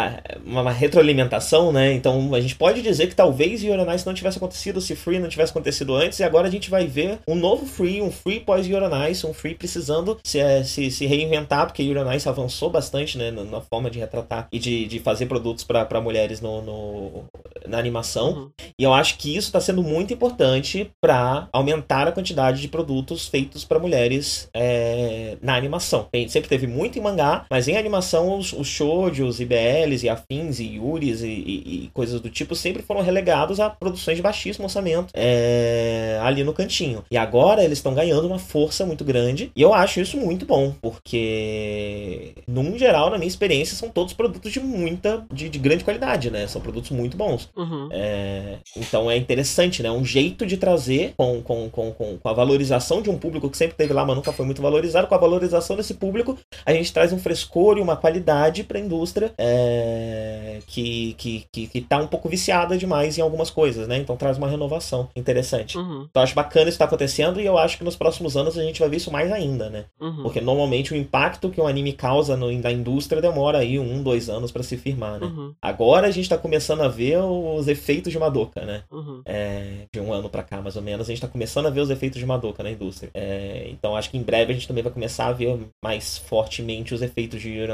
uma retroalimentação, né? Então a gente pode dizer que talvez Yoronice não tivesse acontecido se Free não tivesse acontecido antes, e agora a gente vai ver um novo Free, um Free pós Yoronice, um Free precisando se, é, se, se reinventar, porque Yoronice avançou bastante né, na, forma de retratar e de, de fazer produtos para mulheres no, no, na animação. Uhum. E eu acho que isso está sendo muito importante para aumentar a quantidade de produtos feitos para mulheres é, na animação. A gente sempre teve muito em mangá, mas em animação os, os shoujos, IBLs e afins e yuris e, e, e coisas do tipo sempre foram relegados a produções de baixíssimo orçamento é, ali no cantinho. E agora eles estão ganhando uma força muito grande e eu acho isso muito bom, porque num geral, na minha experiência, são todos produtos de muita, de, de grande qualidade, né? São produtos muito bons. Uhum. É, então é interessante, né? Um jeito de trazer com, com, com, com, com a valorização de um público que sempre teve lá, mas nunca foi muito valorizado, com a valorização desse público, a gente traz um frescor e uma qualidade para a indústria é, que, que, que, que tá um pouco viciada demais em algumas coisas, né? Então traz uma renovação interessante. Uhum. Então acho bacana isso tá acontecendo e eu acho que nos próximos anos a gente vai ver isso mais ainda, né? Uhum. Porque normalmente o impacto que um anime causa no, na indústria demora aí um, dois anos para se firmar, né? Uhum. Agora a gente tá começando a ver os efeitos de Madoka, né? Uhum. É, de um ano para cá, mais ou menos, a gente tá começando a ver os efeitos de Madoka na indústria. É, então acho que em breve a gente também vai começar a ver mais fortemente os efeitos de Yuri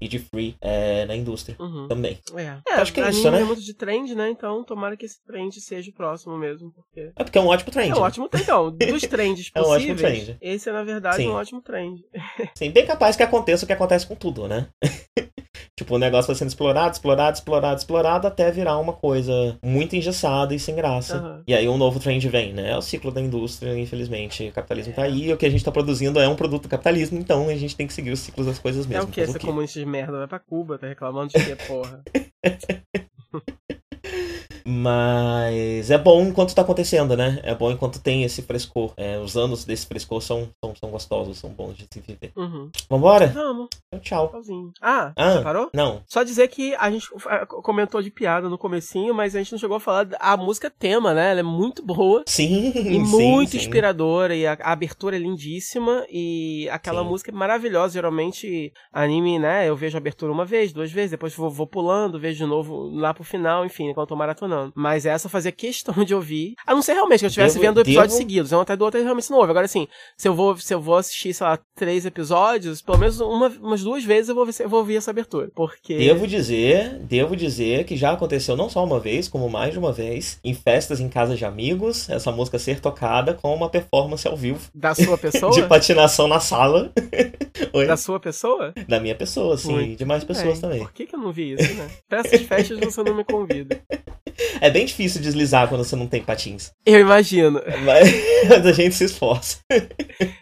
e de Free é, na indústria uhum. também. É. é acho que é isso, né? é muito de trend, né? Então tomara que esse trend seja o próximo mesmo. Porque... É porque é um ótimo trend. É um né? ótimo trend. Então, dos (laughs) trends é um ótimo trend. esse é, na verdade, Sim. um ótimo trend. Sim, bem capaz que aconteça o que acontece com tudo, né? (laughs) Tipo, o negócio vai sendo explorado, explorado, explorado, explorado, até virar uma coisa muito engessada e sem graça. Uhum. E aí um novo trend vem, né? É o ciclo da indústria, infelizmente. O capitalismo tá aí, o que a gente tá produzindo é um produto do capitalismo, então a gente tem que seguir os ciclos das coisas mesmo. É o que? Essa comunista de merda vai pra Cuba, tá reclamando de que, porra. (laughs) Mas é bom enquanto tá acontecendo, né? É bom enquanto tem esse frescor. É, os anos desse frescor são, são, são gostosos, são bons de se viver. Uhum. Vambora? Vamos, Então, tchau. tchauzinho. Ah, Ah. você parou? Não. Só dizer que a gente comentou de piada no comecinho, mas a gente não chegou a falar a música tema, né? Ela é muito boa. Sim, E muito sim. inspiradora, e a, a abertura é lindíssima, e aquela Sim. música é maravilhosa. Geralmente, anime, né? Eu vejo a abertura uma vez, duas vezes, depois vou, vou pulando, vejo de novo lá pro final, enfim, enquanto eu tô maratonando. Mas essa eu fazia questão de ouvir. A não ser realmente que eu estivesse vendo episódios devo- seguidos, um atrás do outro, eu realmente não ouve. Agora, assim, se eu vou, se eu vou assistir, sei lá, três episódios, pelo menos uma, umas duas vezes eu vou, ver, eu vou ouvir essa abertura. Porque. Devo dizer, devo dizer que já aconteceu não só uma vez, como mais de uma vez, em festas em casa de amigos, essa música ser tocada com uma performance ao vivo Da sua (laughs) pessoa? de patinação na sala. (laughs) Da sua pessoa? Da minha pessoa, sim, Muito e de mais pessoas bem. também. Por que, que eu não vi isso, né? Pra essas festas você não me convida. (laughs) É bem difícil deslizar quando você não tem patins. Eu imagino. Mas (laughs) a gente se esforça.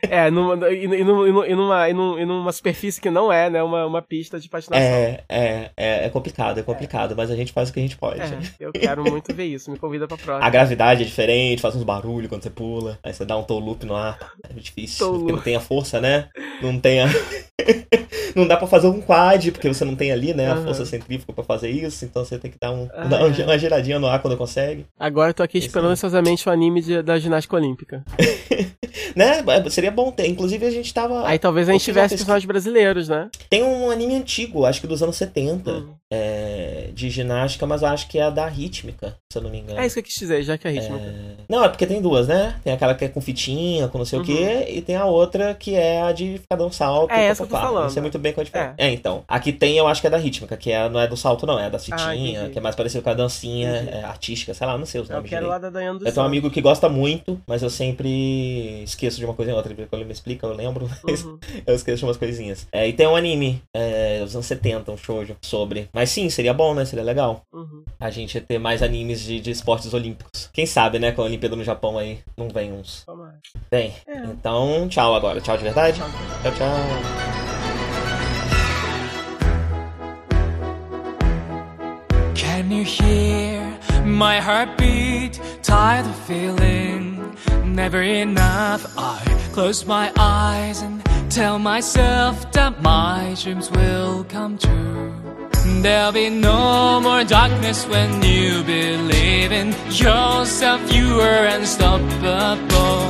É, numa, e, e numa, e numa, e numa, superfície que não é, né? Uma, uma pista de patinação. É, é, é, é complicado, é complicado, mas a gente faz o que a gente pode. É, eu quero muito ver isso. Me convida pra próxima. A gravidade é diferente, faz uns barulhos quando você pula. Aí você dá um toe loop no ar. É difícil. Toe Porque não tem a força, né? Não tem a. (laughs) não dá pra fazer um quad, porque você não tem ali, né? A Aham. força centrífuga pra fazer isso. Então você tem que dar, um, Ah, dar é. uma giradinha no ar quando consegue. Agora eu tô aqui Esse esperando aí. ansiosamente o anime de- da ginástica olímpica. (laughs) Né? É, Seria bom ter. Inclusive a gente tava. Aí talvez a gente tivesse pesquisa- personagens brasileiros, né? Tem um anime antigo, acho que dos anos 70, Hum. É, de ginástica, mas eu acho que é a da rítmica, se eu não me engano. É isso que eu quis dizer, já que é rítmica. É, Não, é porque tem duas, né? Tem aquela que é com fitinha, com não sei Uhum. o quê, e tem a outra que é a de ficar dando salto. É essa que eu tô papapá. falando. Não sei muito bem qual é a diferença. É. então. Aqui tem, eu acho que é da rítmica, que é, não é do salto, não, é da fitinha, Ah, que é mais parecido com a dancinha é, artística, sei lá, não sei os Eu nomes quero direito. lá da do Eu tenho um amigo que gosta muito, mas eu sempre esqueço de uma coisa em outra. Quando ele me explica, eu lembro, mas Uhum. (laughs) eu esqueço de umas coisinhas. É, e tem um anime é, dos anos 70, um shoujo, sobre. Mas sim, seria bom, né? Seria legal Uhum. a gente ter mais animes de, de esportes olímpicos. Quem sabe, né? Com a Olimpíada no Japão aí, não vem uns. Tomara. Bem, É. então tchau agora. Tchau de verdade? Tchau. Tchau, tchau. Can you hear my heartbeat? Tired of feeling never enough. I close my eyes and tell myself that my dreams will come true. There'll be no more darkness when you believe in yourself. You are unstoppable.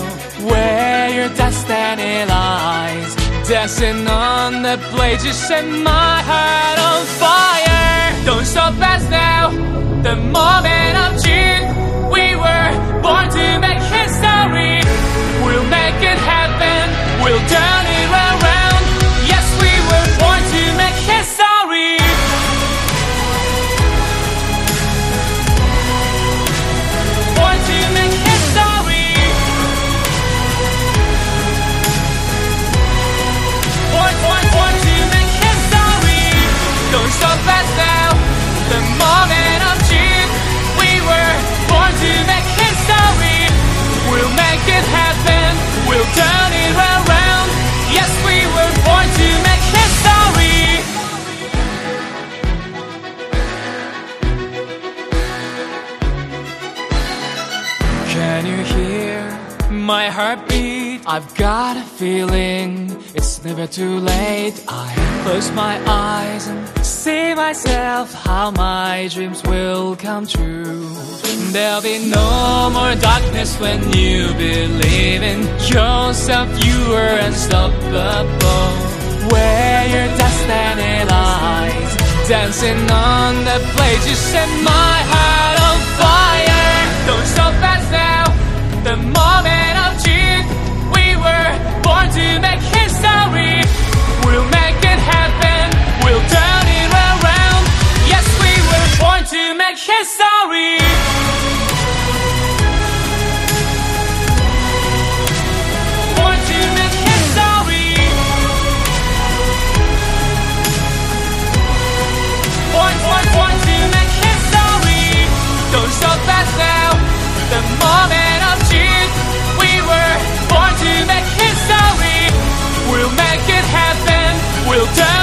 Where your destiny lies, dancing on the blade, you set my heart on fire. Don't stop us now. The moment of June, we were born to make history. We'll make it happen. We'll turn it around. Turn it around. Yes, we were born to make history. Can you hear my heartbeat? I've got a feeling it's never too late. I close my eyes and see myself how my dreams will come true. There'll be no more darkness when you believe in yourself. You are unstoppable. Where your destiny lies, dancing on the blade, you set my heart on fire. history. Don't now the moment of truth. We were born to make history. We'll make it happen. We'll turn.